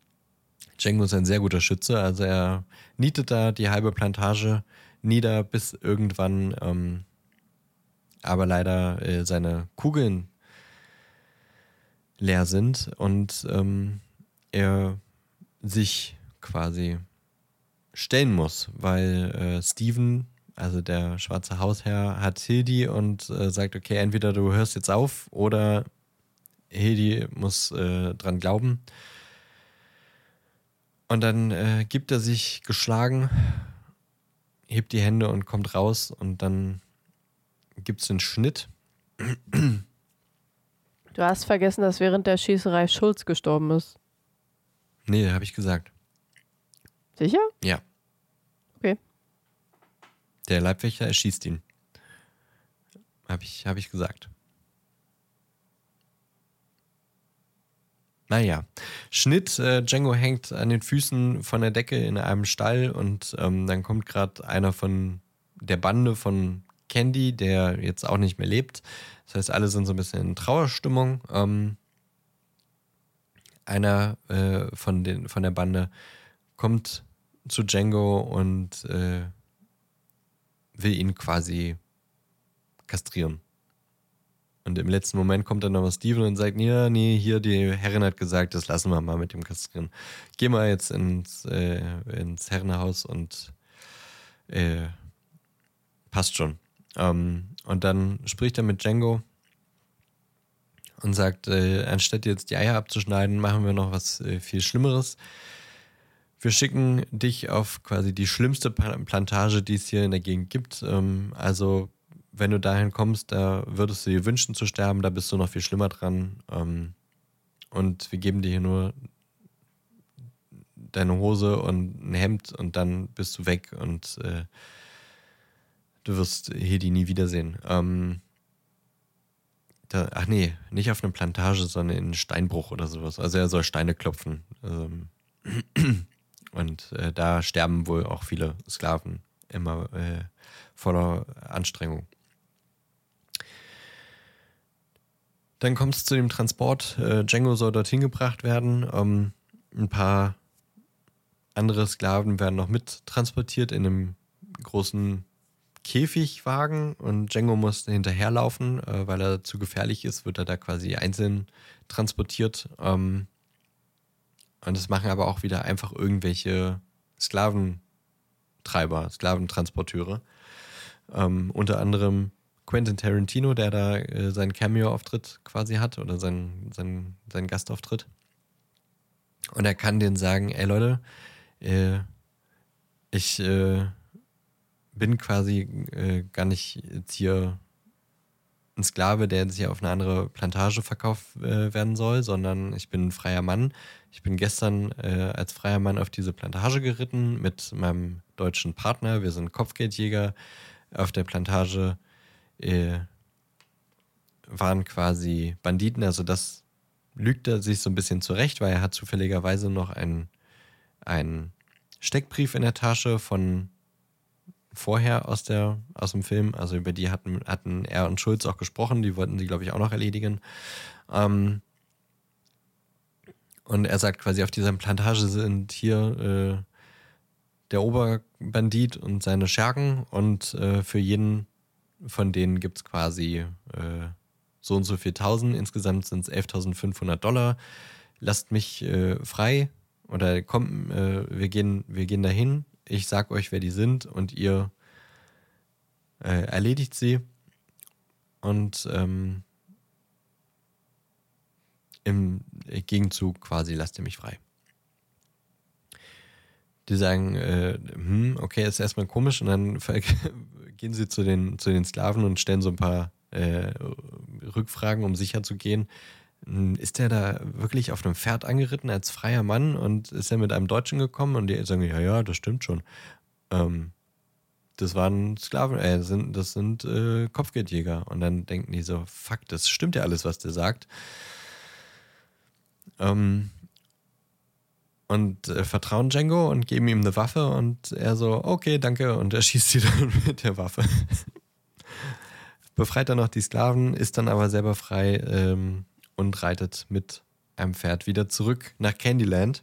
Django ist ein sehr guter Schütze. Also er nietet da die halbe Plantage nieder, bis irgendwann ähm, aber leider äh, seine Kugeln leer sind und ähm, er sich quasi stellen muss, weil äh, Steven, also der schwarze Hausherr, hat Hildi und äh, sagt, okay, entweder du hörst jetzt auf oder Hildi muss äh, dran glauben. Und dann äh, gibt er sich geschlagen, hebt die Hände und kommt raus und dann gibt es einen Schnitt. Du hast vergessen, dass während der Schießerei Schulz gestorben ist. Nee, habe ich gesagt. Sicher? Ja. Okay. Der Leibwächter erschießt ihn. Habe ich, hab ich gesagt. Naja, Schnitt, äh, Django hängt an den Füßen von der Decke in einem Stall und ähm, dann kommt gerade einer von der Bande von Candy, der jetzt auch nicht mehr lebt. Das heißt, alle sind so ein bisschen in Trauerstimmung. Ähm, einer äh, von, den, von der Bande kommt zu Django und äh, will ihn quasi kastrieren. Und im letzten Moment kommt dann nochmal Steven und sagt, ja, nee, hier, die Herrin hat gesagt, das lassen wir mal mit dem Kastrieren. Geh mal jetzt ins, äh, ins Herrenhaus und äh, passt schon. Ähm, und dann spricht er mit Django und sagt, äh, anstatt jetzt die Eier abzuschneiden, machen wir noch was äh, viel Schlimmeres. Wir schicken dich auf quasi die schlimmste Plantage, die es hier in der Gegend gibt. Ähm, also wenn du dahin kommst, da würdest du dir wünschen zu sterben, da bist du noch viel schlimmer dran. Ähm, und wir geben dir hier nur deine Hose und ein Hemd und dann bist du weg und äh, du wirst Hedi nie wiedersehen. Ähm, da, ach nee, nicht auf eine Plantage, sondern in Steinbruch oder sowas. Also er soll Steine klopfen. Ähm, und äh, da sterben wohl auch viele Sklaven immer äh, voller Anstrengung. Dann kommt es zu dem Transport. Äh, Django soll dorthin gebracht werden. Ähm, ein paar andere Sklaven werden noch mit transportiert in einem großen Käfigwagen und Django muss hinterherlaufen, äh, weil er zu gefährlich ist, wird er da quasi einzeln transportiert. Ähm, und das machen aber auch wieder einfach irgendwelche Sklaventreiber, Sklaventransporteure. Ähm, unter anderem Quentin Tarantino, der da äh, seinen Cameo-Auftritt quasi hat oder seinen, seinen, seinen Gastauftritt. Und er kann denen sagen, ey Leute, äh, ich äh, bin quasi äh, gar nicht jetzt hier ein Sklave, der jetzt hier auf eine andere Plantage verkauft äh, werden soll, sondern ich bin ein freier Mann. Ich bin gestern äh, als freier Mann auf diese Plantage geritten mit meinem deutschen Partner. Wir sind Kopfgeldjäger auf der Plantage äh, waren quasi Banditen. Also das lügt er sich so ein bisschen zurecht, weil er hat zufälligerweise noch einen, einen Steckbrief in der Tasche von vorher aus, der, aus dem Film. Also über die hatten, hatten er und Schulz auch gesprochen. Die wollten sie, glaube ich, auch noch erledigen. Ähm, und er sagt quasi, auf dieser Plantage sind hier äh, der Oberbandit und seine Schergen und äh, für jeden von denen gibt es quasi äh, so und so viel tausend. Insgesamt sind es 11.500 Dollar. Lasst mich äh, frei oder kommt, äh, wir, gehen, wir gehen dahin. Ich sag euch, wer die sind und ihr äh, erledigt sie. Und ähm, im Gegenzug quasi lasst ihr mich frei. Die sagen, äh, hm, okay, ist erstmal komisch und dann gehen sie zu den, zu den Sklaven und stellen so ein paar äh, Rückfragen, um sicher zu gehen. Hm, ist der da wirklich auf einem Pferd angeritten als freier Mann und ist er mit einem Deutschen gekommen? Und die sagen, ja, ja, das stimmt schon. Ähm, das waren Sklaven, äh, sind, das sind äh, Kopfgeldjäger. Und dann denken die so, fuck, das stimmt ja alles, was der sagt. Ähm, und äh, vertrauen Django und geben ihm eine Waffe und er so, okay, danke, und er schießt sie dann mit der Waffe. Befreit dann noch die Sklaven, ist dann aber selber frei ähm, und reitet mit einem Pferd wieder zurück nach Candyland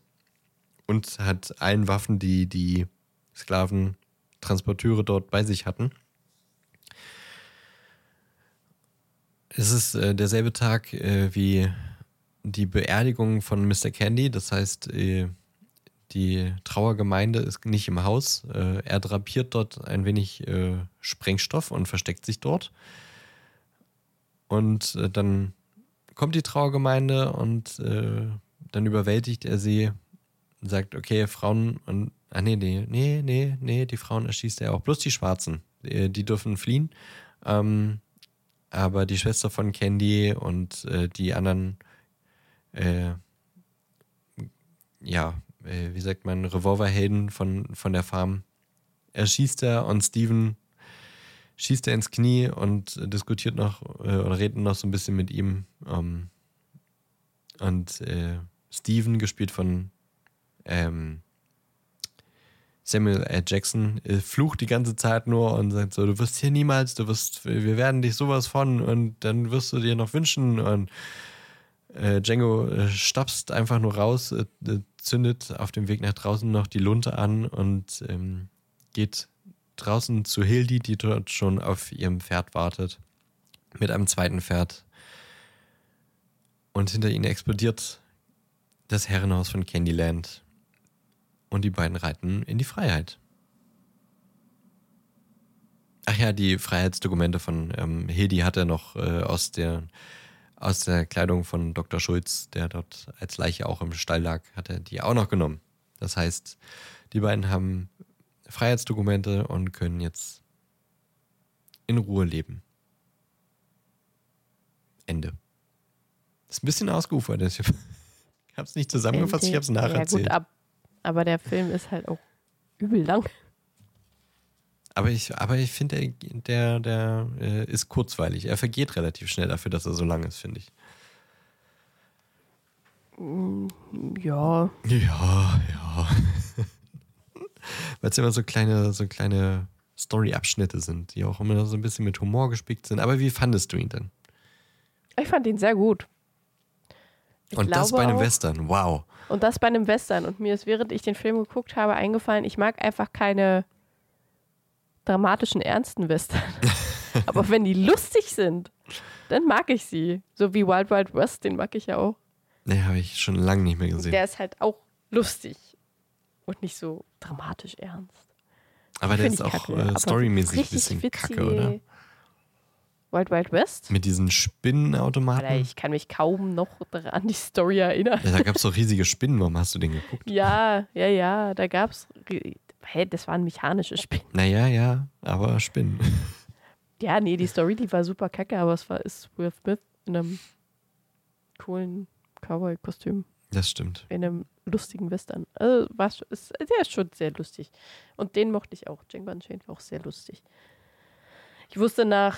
und hat allen Waffen, die die Sklaventransporteure dort bei sich hatten. Es ist äh, derselbe Tag äh, wie die Beerdigung von Mr. Candy, das heißt, äh, die Trauergemeinde ist nicht im Haus. Äh, er drapiert dort ein wenig äh, Sprengstoff und versteckt sich dort. Und äh, dann kommt die Trauergemeinde und äh, dann überwältigt er sie und sagt, okay, Frauen und ah nee, nee, nee, nee, nee, die Frauen erschießt er auch. Bloß die Schwarzen. Die, die dürfen fliehen. Ähm, aber die Schwester von Candy und äh, die anderen äh, ja, äh, wie sagt man, Revolverhelden von, von der Farm erschießt er und Steven schießt er ins Knie und diskutiert noch äh, oder redet noch so ein bisschen mit ihm. Ähm, und äh, Steven, gespielt von ähm, Samuel L. Jackson, äh, flucht die ganze Zeit nur und sagt so, du wirst hier niemals, du wirst, wir werden dich sowas von und dann wirst du dir noch wünschen und äh, Django äh, stapst einfach nur raus, äh, äh, zündet auf dem Weg nach draußen noch die Lunte an und ähm, geht draußen zu Hildi, die dort schon auf ihrem Pferd wartet, mit einem zweiten Pferd. Und hinter ihnen explodiert das Herrenhaus von Candyland. Und die beiden reiten in die Freiheit. Ach ja, die Freiheitsdokumente von ähm, Hildi hat er noch äh, aus der aus der Kleidung von Dr. Schulz, der dort als Leiche auch im Stall lag, hat er die auch noch genommen. Das heißt, die beiden haben Freiheitsdokumente und können jetzt in Ruhe leben. Ende. Das ist ein bisschen ausgeufert. Ich habe es nicht zusammengefasst, ich habe es nacherzählt. Ja, gut, ab, aber der Film ist halt auch übel lang. Aber ich, aber ich finde, der, der, der äh, ist kurzweilig. Er vergeht relativ schnell dafür, dass er so lang ist, finde ich. Mm, ja. Ja, ja. Weil es immer so kleine, so kleine Story-Abschnitte sind, die auch immer so ein bisschen mit Humor gespickt sind. Aber wie fandest du ihn denn? Ich fand ihn sehr gut. Ich und das bei einem auch, Western, wow. Und das bei einem Western. Und mir ist, während ich den Film geguckt habe, eingefallen, ich mag einfach keine dramatischen, ernsten Western. Aber wenn die lustig sind, dann mag ich sie. So wie Wild Wild West, den mag ich ja auch. Nee, habe ich schon lange nicht mehr gesehen. Der ist halt auch lustig und nicht so dramatisch ernst. Aber der ist auch äh, storymäßig ein bisschen witzig. kacke, oder? Wild Wild West? Mit diesen Spinnenautomaten. Alter, ich kann mich kaum noch an die Story erinnern. Ja, da gab es doch riesige Spinnen. Warum hast du den geguckt? Ja, ja, ja. Da gab es hä, das waren mechanische Spinnen. Naja, ja, aber Spinnen. Ja, nee, die Story, die war super kacke, aber es war ist Will Smith in einem coolen Cowboy-Kostüm. Das stimmt. In einem lustigen Western. Also, war, ist, der ist schon sehr lustig. Und den mochte ich auch. Django Unchained war auch sehr lustig. Ich wusste nach,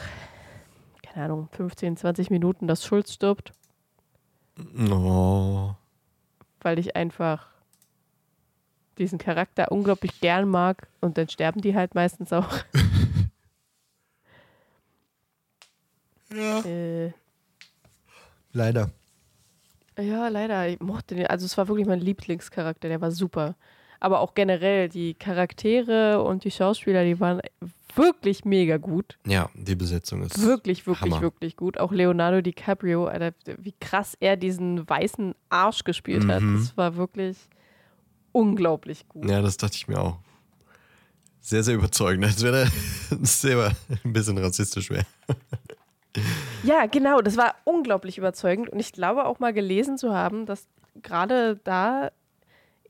keine Ahnung, 15, 20 Minuten, dass Schulz stirbt. Oh. Weil ich einfach diesen Charakter unglaublich gern mag und dann sterben die halt meistens auch. ja. Äh, leider. Ja, leider. Ich mochte den. Also es war wirklich mein Lieblingscharakter, der war super. Aber auch generell die Charaktere und die Schauspieler, die waren wirklich mega gut. Ja, die Besetzung ist wirklich, wirklich, Hammer. wirklich gut. Auch Leonardo DiCaprio, Alter, wie krass er diesen weißen Arsch gespielt mhm. hat. Das war wirklich unglaublich gut. Ja, das dachte ich mir auch. Sehr, sehr überzeugend, als wäre er selber ein bisschen rassistisch wäre. Ja, genau, das war unglaublich überzeugend. Und ich glaube auch mal gelesen zu haben, dass gerade da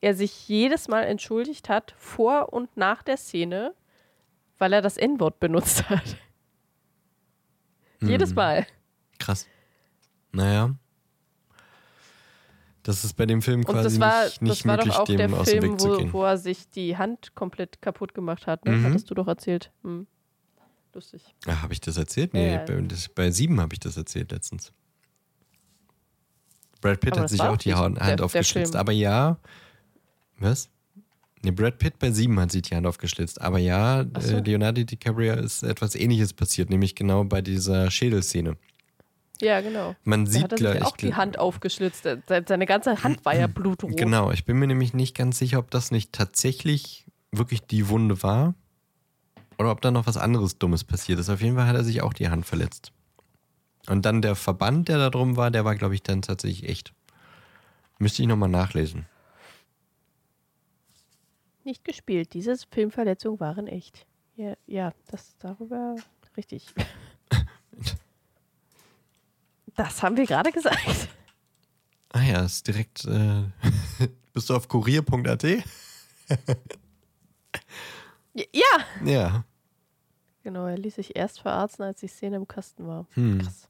er sich jedes Mal entschuldigt hat, vor und nach der Szene, weil er das N-Wort benutzt hat. Hm. Jedes Mal. Krass. Naja. Das ist bei dem Film quasi war, nicht, nicht möglich, dem Film, aus dem Weg zu gehen. Wo er sich die Hand komplett kaputt gemacht hat. Ne? Mhm. Hattest du doch erzählt. Hm. Lustig. Ja, habe ich das erzählt? Nee, ja, bei, das, bei sieben habe ich das erzählt letztens. Brad Pitt hat sich auch die Hand der, aufgeschlitzt. Der aber ja. Was? Nee, Brad Pitt bei sieben hat sich die Hand aufgeschlitzt. Aber ja, so. äh, Leonardo DiCaprio ist etwas ähnliches passiert, nämlich genau bei dieser Schädelszene. Ja, genau. Man Da sieht hat er sich gleich. auch die Hand aufgeschlitzt. Se- Seine ganze Hand war ja blutrot. Genau, ich bin mir nämlich nicht ganz sicher, ob das nicht tatsächlich wirklich die Wunde war oder ob da noch was anderes Dummes passiert ist. Auf jeden Fall hat er sich auch die Hand verletzt. Und dann der Verband, der da drum war, der war, glaube ich, dann tatsächlich echt. Müsste ich nochmal nachlesen. Nicht gespielt. Diese Filmverletzungen waren echt. Ja, ja das darüber richtig. Das haben wir gerade gesagt. Ah ja, ist direkt. Äh, bist du auf kurier.at? Ja. Ja. Genau, er ließ sich erst verarzten, als die Szene im Kasten war. Hm. Krass.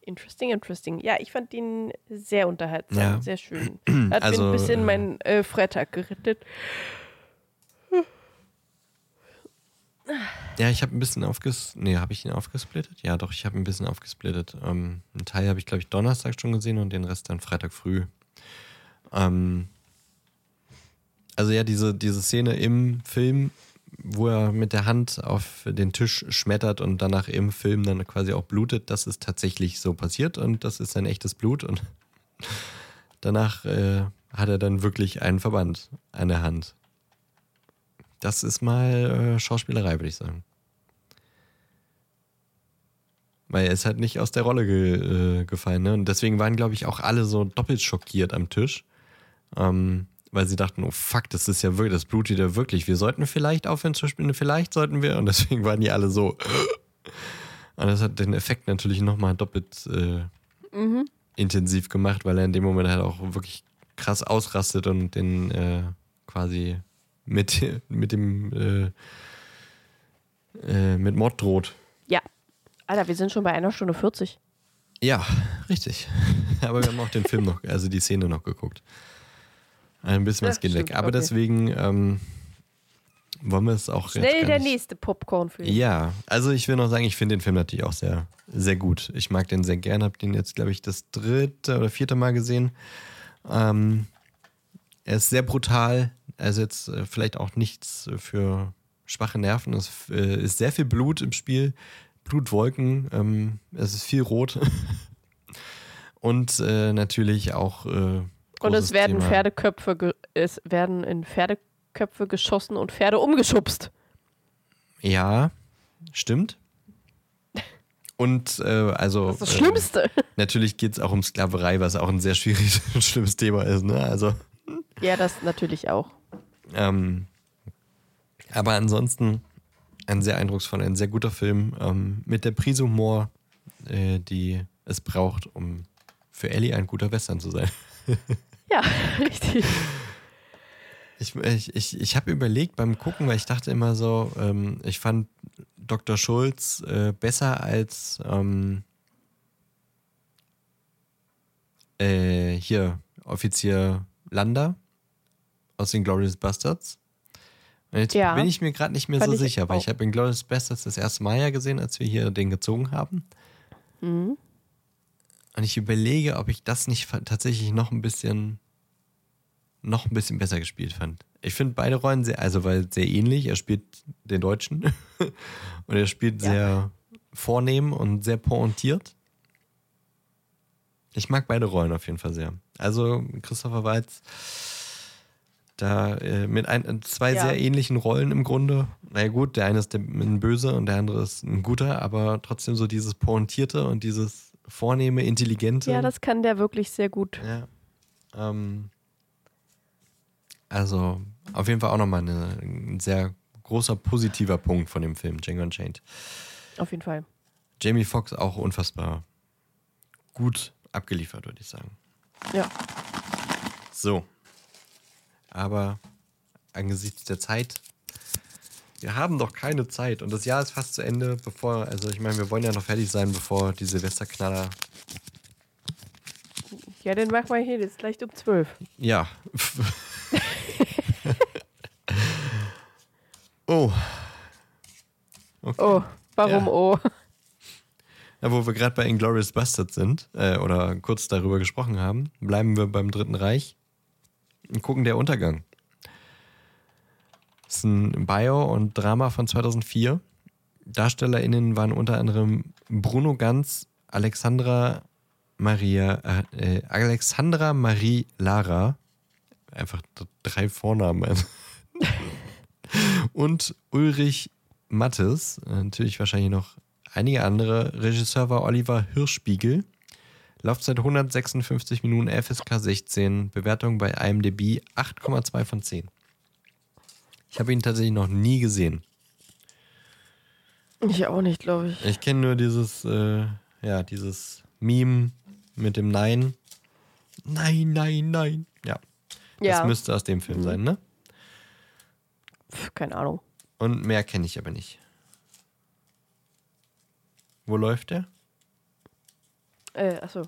Interesting, interesting. Ja, ich fand ihn sehr unterhaltsam, Ja. sehr schön. Hat Also, mir ein bisschen äh, meinen äh, Freitag gerettet. Ja, ich habe ein bisschen aufges... Nee, habe ich ihn aufgesplittet? Ja, doch, ich habe ein bisschen aufgesplittet. Ähm, einen Teil habe ich, glaube ich, Donnerstag schon gesehen und den Rest dann Freitag früh. Ähm, also ja, diese, diese Szene im Film, wo er mit der Hand auf den Tisch schmettert und danach im Film dann quasi auch blutet, das ist tatsächlich so passiert und das ist sein echtes Blut und danach äh, hat er dann wirklich einen Verband an der Hand. Das ist mal äh, Schauspielerei, würde ich sagen. Weil er ist halt nicht aus der Rolle ge, äh, gefallen. Ne? Und deswegen waren, glaube ich, auch alle so doppelt schockiert am Tisch. Ähm, weil sie dachten, oh fuck, das ist ja wirklich, das blutet ja wirklich. Wir sollten vielleicht aufhören zu spielen, vielleicht sollten wir. Und deswegen waren die alle so. Und das hat den Effekt natürlich nochmal doppelt äh, Mhm. intensiv gemacht, weil er in dem Moment halt auch wirklich krass ausrastet und den äh, quasi mit, mit dem äh, äh, mit Mord droht. Ja. Alter, wir sind schon bei einer Stunde 40. Ja, richtig. Aber wir haben auch den Film noch, also die Szene noch geguckt. Ein bisschen was geht weg. Aber okay. deswegen ähm, wollen wir es auch Schnell der nächste Popcorn-Film. Ja, also ich will noch sagen, ich finde den Film natürlich auch sehr, sehr gut. Ich mag den sehr gern, habe den jetzt, glaube ich, das dritte oder vierte Mal gesehen. Ähm, er ist sehr brutal, er ist jetzt äh, vielleicht auch nichts für schwache Nerven. Es äh, ist sehr viel Blut im Spiel, Blutwolken, ähm, es ist viel Rot. Und äh, natürlich auch. Äh, Und es werden Thema- Pferdeköpfe, ge es werden in Pferdeköpfe geschossen und Pferde umgeschubst. Ja, stimmt. Und äh, also. Das ist das äh, Schlimmste. Natürlich geht es auch um Sklaverei, was auch ein sehr schwieriges und schlimmes Thema ist. Ne? Also, Ja, das natürlich auch. ähm, aber ansonsten ein sehr eindrucksvoller, ein sehr guter Film ähm, mit der Prise Humor, äh, die es braucht, um für Ellie ein guter Western zu sein. Ja, richtig. Ich, ich, ich, ich habe überlegt beim Gucken, weil ich dachte immer so, ähm, ich fand Dr. Schulz äh, besser als ähm, äh, hier Offizier Landa aus den Glorious Bastards. Und jetzt Ja. bin ich mir gerade nicht mehr so ich sicher, weil auch. ich habe in Glorious Bastards das erste Mal ja gesehen, als wir hier den gezogen haben. Mhm. Und ich überlege, ob ich das nicht tatsächlich noch ein bisschen noch ein bisschen besser gespielt fand. Ich finde beide Rollen sehr, also weil sehr ähnlich. Er spielt den Deutschen und er spielt Ja. sehr vornehm und sehr pointiert. Ich mag beide Rollen auf jeden Fall sehr. Also Christopher Waltz da äh, mit ein, zwei Ja. sehr ähnlichen Rollen im Grunde. Na ja, gut, der eine ist der, ein Böser und der andere ist ein Guter, aber trotzdem so dieses pointierte und dieses vornehme, intelligente. Ja, das kann der wirklich sehr gut. Ja. Ähm, also auf jeden Fall auch nochmal eine, ein sehr großer positiver Punkt von dem Film Django Unchained. Auf jeden Fall. Jamie Foxx auch unfassbar gut abgeliefert, würde ich sagen. Ja. So. Aber angesichts der Zeit, wir haben doch keine Zeit und das Jahr ist fast zu Ende, bevor, also ich meine, wir wollen ja noch fertig sein, bevor die Silvesterknaller. Ja, den machen wir hier jetzt gleich um 12. Ja. oh. Okay. Oh, warum Ja. oh? Ja, wo wir gerade bei Inglourious Bastards sind, äh, oder kurz darüber gesprochen haben, bleiben wir beim Dritten Reich und gucken der Untergang. Das ist ein Bio und Drama von 2004. DarstellerInnen waren unter anderem Bruno Ganz, Alexandra Maria, äh, Alexandra Marie Lara, einfach drei Vornamen, und Ulrich Mattes, natürlich wahrscheinlich noch einige andere. Regisseur war Oliver Hirschspiegel. Laufzeit 156 Minuten, FSK 16, Bewertung bei IMDb 8,2 von 10. Ich habe ihn tatsächlich noch nie gesehen. Ich auch nicht, glaube ich. Ich kenne nur dieses, äh, ja, dieses Meme mit dem Nein. Nein, nein, nein. Ja. ja. Das müsste aus dem Film mhm. sein, ne? Keine Ahnung. Und mehr kenne ich aber nicht. Wo läuft der? Äh, achso.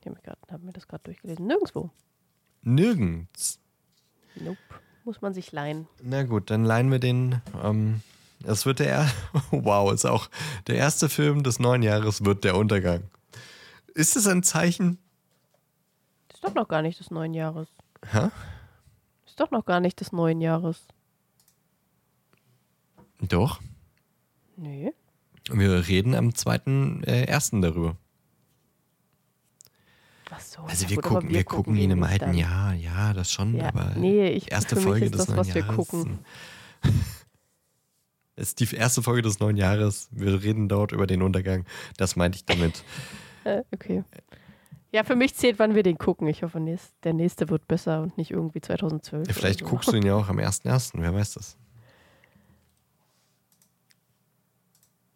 Ich habe hab mir das gerade durchgelesen. Nirgendwo. Nirgends. Nope. Muss man sich leihen. Na gut, dann leihen wir den. Ähm, es wird der. Wow, ist auch der erste Film des neuen Jahres wird der Untergang. Ist es ein Zeichen? Ist doch noch gar nicht des neuen Jahres. Hä? Ist doch noch gar nicht des neuen Jahres. Doch. Nee. Wir reden am 2.1. Äh, darüber. So, also wir, gucken, wir, wir gucken ihn im alten dann. Jahr, ja, das schon, ja, aber nee, ich, erste Folge des das, neuen was Jahres. Wir gucken. Es ist die erste Folge des neuen Jahres. Wir reden dort über den Untergang. Das meinte ich damit. Äh, okay. Ja, für mich zählt, wann wir den gucken. Ich hoffe, der nächste wird besser und nicht irgendwie 2012. Ja, vielleicht so. guckst du ihn ja auch am 1.1., wer weiß das.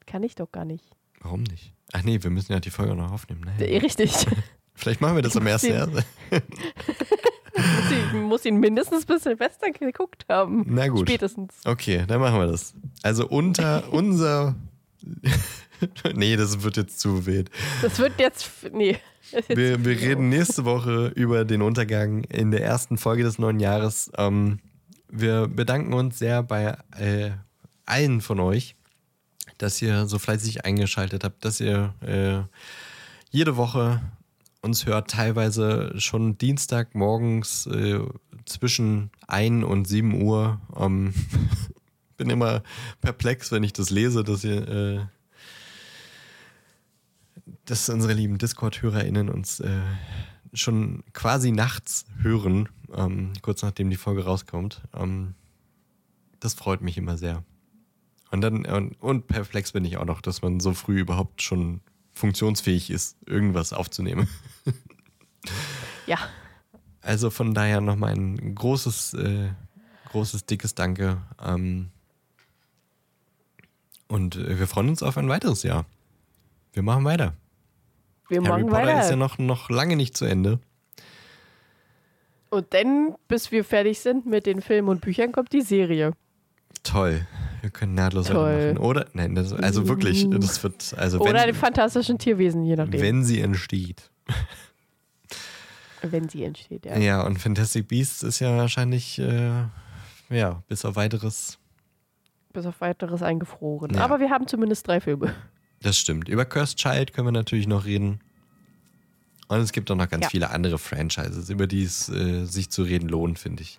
Kann ich doch gar nicht. Warum nicht? Ach nee, wir müssen ja die Folge noch aufnehmen. Naja. Richtig. Vielleicht machen wir das am 1.1. ich muss ihn mindestens bis Silvester geguckt haben. Na gut. Spätestens. Okay, dann machen wir das. Also unter unser. nee, das wird jetzt zu wild. Das wird jetzt. Nee. wir, wir reden nächste Woche über den Untergang in der ersten Folge des neuen Jahres. Ähm, wir bedanken uns sehr bei äh, allen von euch, dass ihr so fleißig eingeschaltet habt, dass ihr äh, jede Woche uns hört, teilweise schon Dienstag morgens äh, zwischen 1 und 7 Uhr. Ähm, bin immer perplex, wenn ich das lese, dass ihr, äh, dass unsere lieben Discord-HörerInnen uns äh, schon quasi nachts hören, ähm, kurz nachdem die Folge rauskommt. Ähm, das freut mich immer sehr. Und dann, und, und perplex bin ich auch noch, dass man so früh überhaupt schon funktionsfähig ist, irgendwas aufzunehmen. ja. Also von daher nochmal ein großes, äh, großes, dickes Danke. Ähm, und äh, wir freuen uns auf ein weiteres Jahr. Wir machen weiter. Wir Harry machen Potter weiter. ist ja noch, noch lange nicht zu Ende. Und dann, bis wir fertig sind mit den Filmen und Büchern, kommt die Serie. Toll. Wir können nahtlos weitermachen. Oder? Nein, das, also wirklich, uh. das wird. Also Oder wenn, die fantastischen Tierwesen, je nachdem. Wenn sie entsteht. Wenn sie entsteht, ja. Ja, und Fantastic Beasts ist ja wahrscheinlich, äh, ja, bis auf weiteres. Bis auf weiteres eingefroren. Ja. Aber wir haben zumindest drei Filme. Das stimmt. Über Cursed Child können wir natürlich noch reden. Und es gibt auch noch ganz ja. viele andere Franchises, über die es äh, sich zu reden lohnt, finde ich.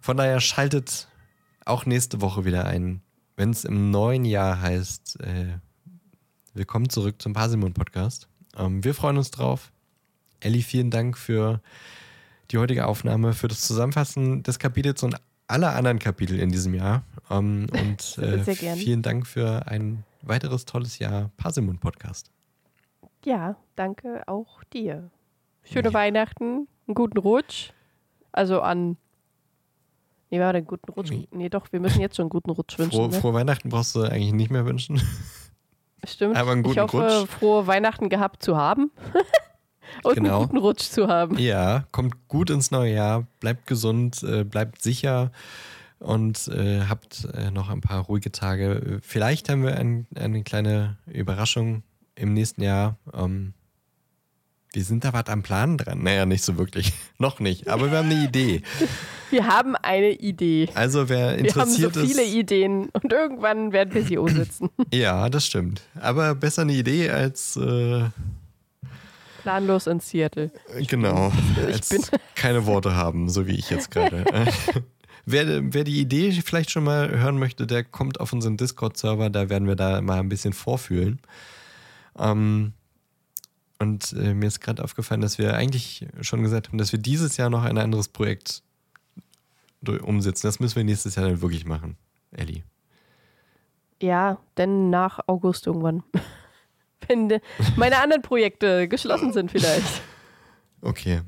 Von daher schaltet auch nächste Woche wieder ein, wenn es im neuen Jahr heißt, äh, willkommen zurück zum Parsimon Podcast. Ähm, wir freuen uns drauf. Elli, vielen Dank für die heutige Aufnahme, für das Zusammenfassen des Kapitels und aller anderen Kapitel in diesem Jahr. Ähm, und äh, vielen Dank für ein weiteres tolles Jahr Parsimon Podcast. Ja, danke auch dir. Schöne ja. Weihnachten, einen guten Rutsch. Also an Nee, war den guten Rutsch. Nee, doch, wir müssen jetzt schon einen guten Rutsch wünschen. Frohe, ne? frohe Weihnachten brauchst du eigentlich nicht mehr wünschen. Stimmt. Aber einen guten ich hoffe, Rutsch. frohe Weihnachten gehabt zu haben. Und genau. einen guten Rutsch zu haben. Ja, kommt gut ins neue Jahr, bleibt gesund, äh, bleibt sicher und äh, habt äh, noch ein paar ruhige Tage. Vielleicht haben wir ein, eine kleine Überraschung im nächsten Jahr. Ähm, wir sind da was am Plan dran. Naja, nicht so wirklich. Noch nicht, aber wir haben eine Idee. Wir haben eine Idee. Also wer interessiert ist. Wir haben so viele ist, Ideen und irgendwann werden wir sie umsetzen. ja, das stimmt. Aber besser eine Idee als äh, planlos in Seattle. Ich genau. Bin, als keine Worte haben, so wie ich jetzt gerade. wer, wer die Idee vielleicht schon mal hören möchte, der kommt auf unseren Discord-Server, da werden wir da mal ein bisschen vorfühlen. Ähm, und äh, mir ist gerade aufgefallen, dass wir eigentlich schon gesagt haben, dass wir dieses Jahr noch ein anderes Projekt umsetzen. Das müssen wir nächstes Jahr dann wirklich machen, Ellie. Ja, denn nach August irgendwann. Wenn meine anderen Projekte geschlossen sind, vielleicht. Okay.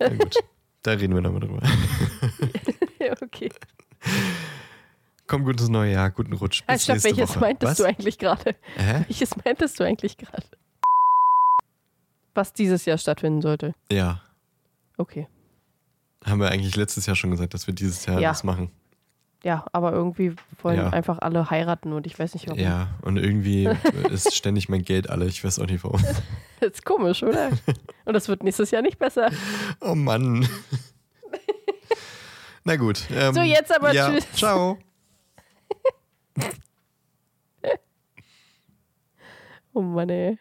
Na gut. da reden wir nochmal drüber. okay. Komm, gutes neues Jahr, guten Rutsch. Bis stopp, welches Woche. meintest Was? du eigentlich gerade? Welches meintest du eigentlich gerade? Was dieses Jahr stattfinden sollte. Ja. Okay. Haben wir eigentlich letztes Jahr schon gesagt, dass wir dieses Jahr ja. das machen. Ja, aber irgendwie wollen ja. einfach alle heiraten und ich weiß nicht warum. Ja, und irgendwie ist ständig mein Geld alle. Ich weiß auch nicht warum. Das ist komisch, oder? Und das wird nächstes Jahr nicht besser. Oh Mann. Na gut. Ähm, so, jetzt aber ja, tschüss. Ciao. oh Mann, ey.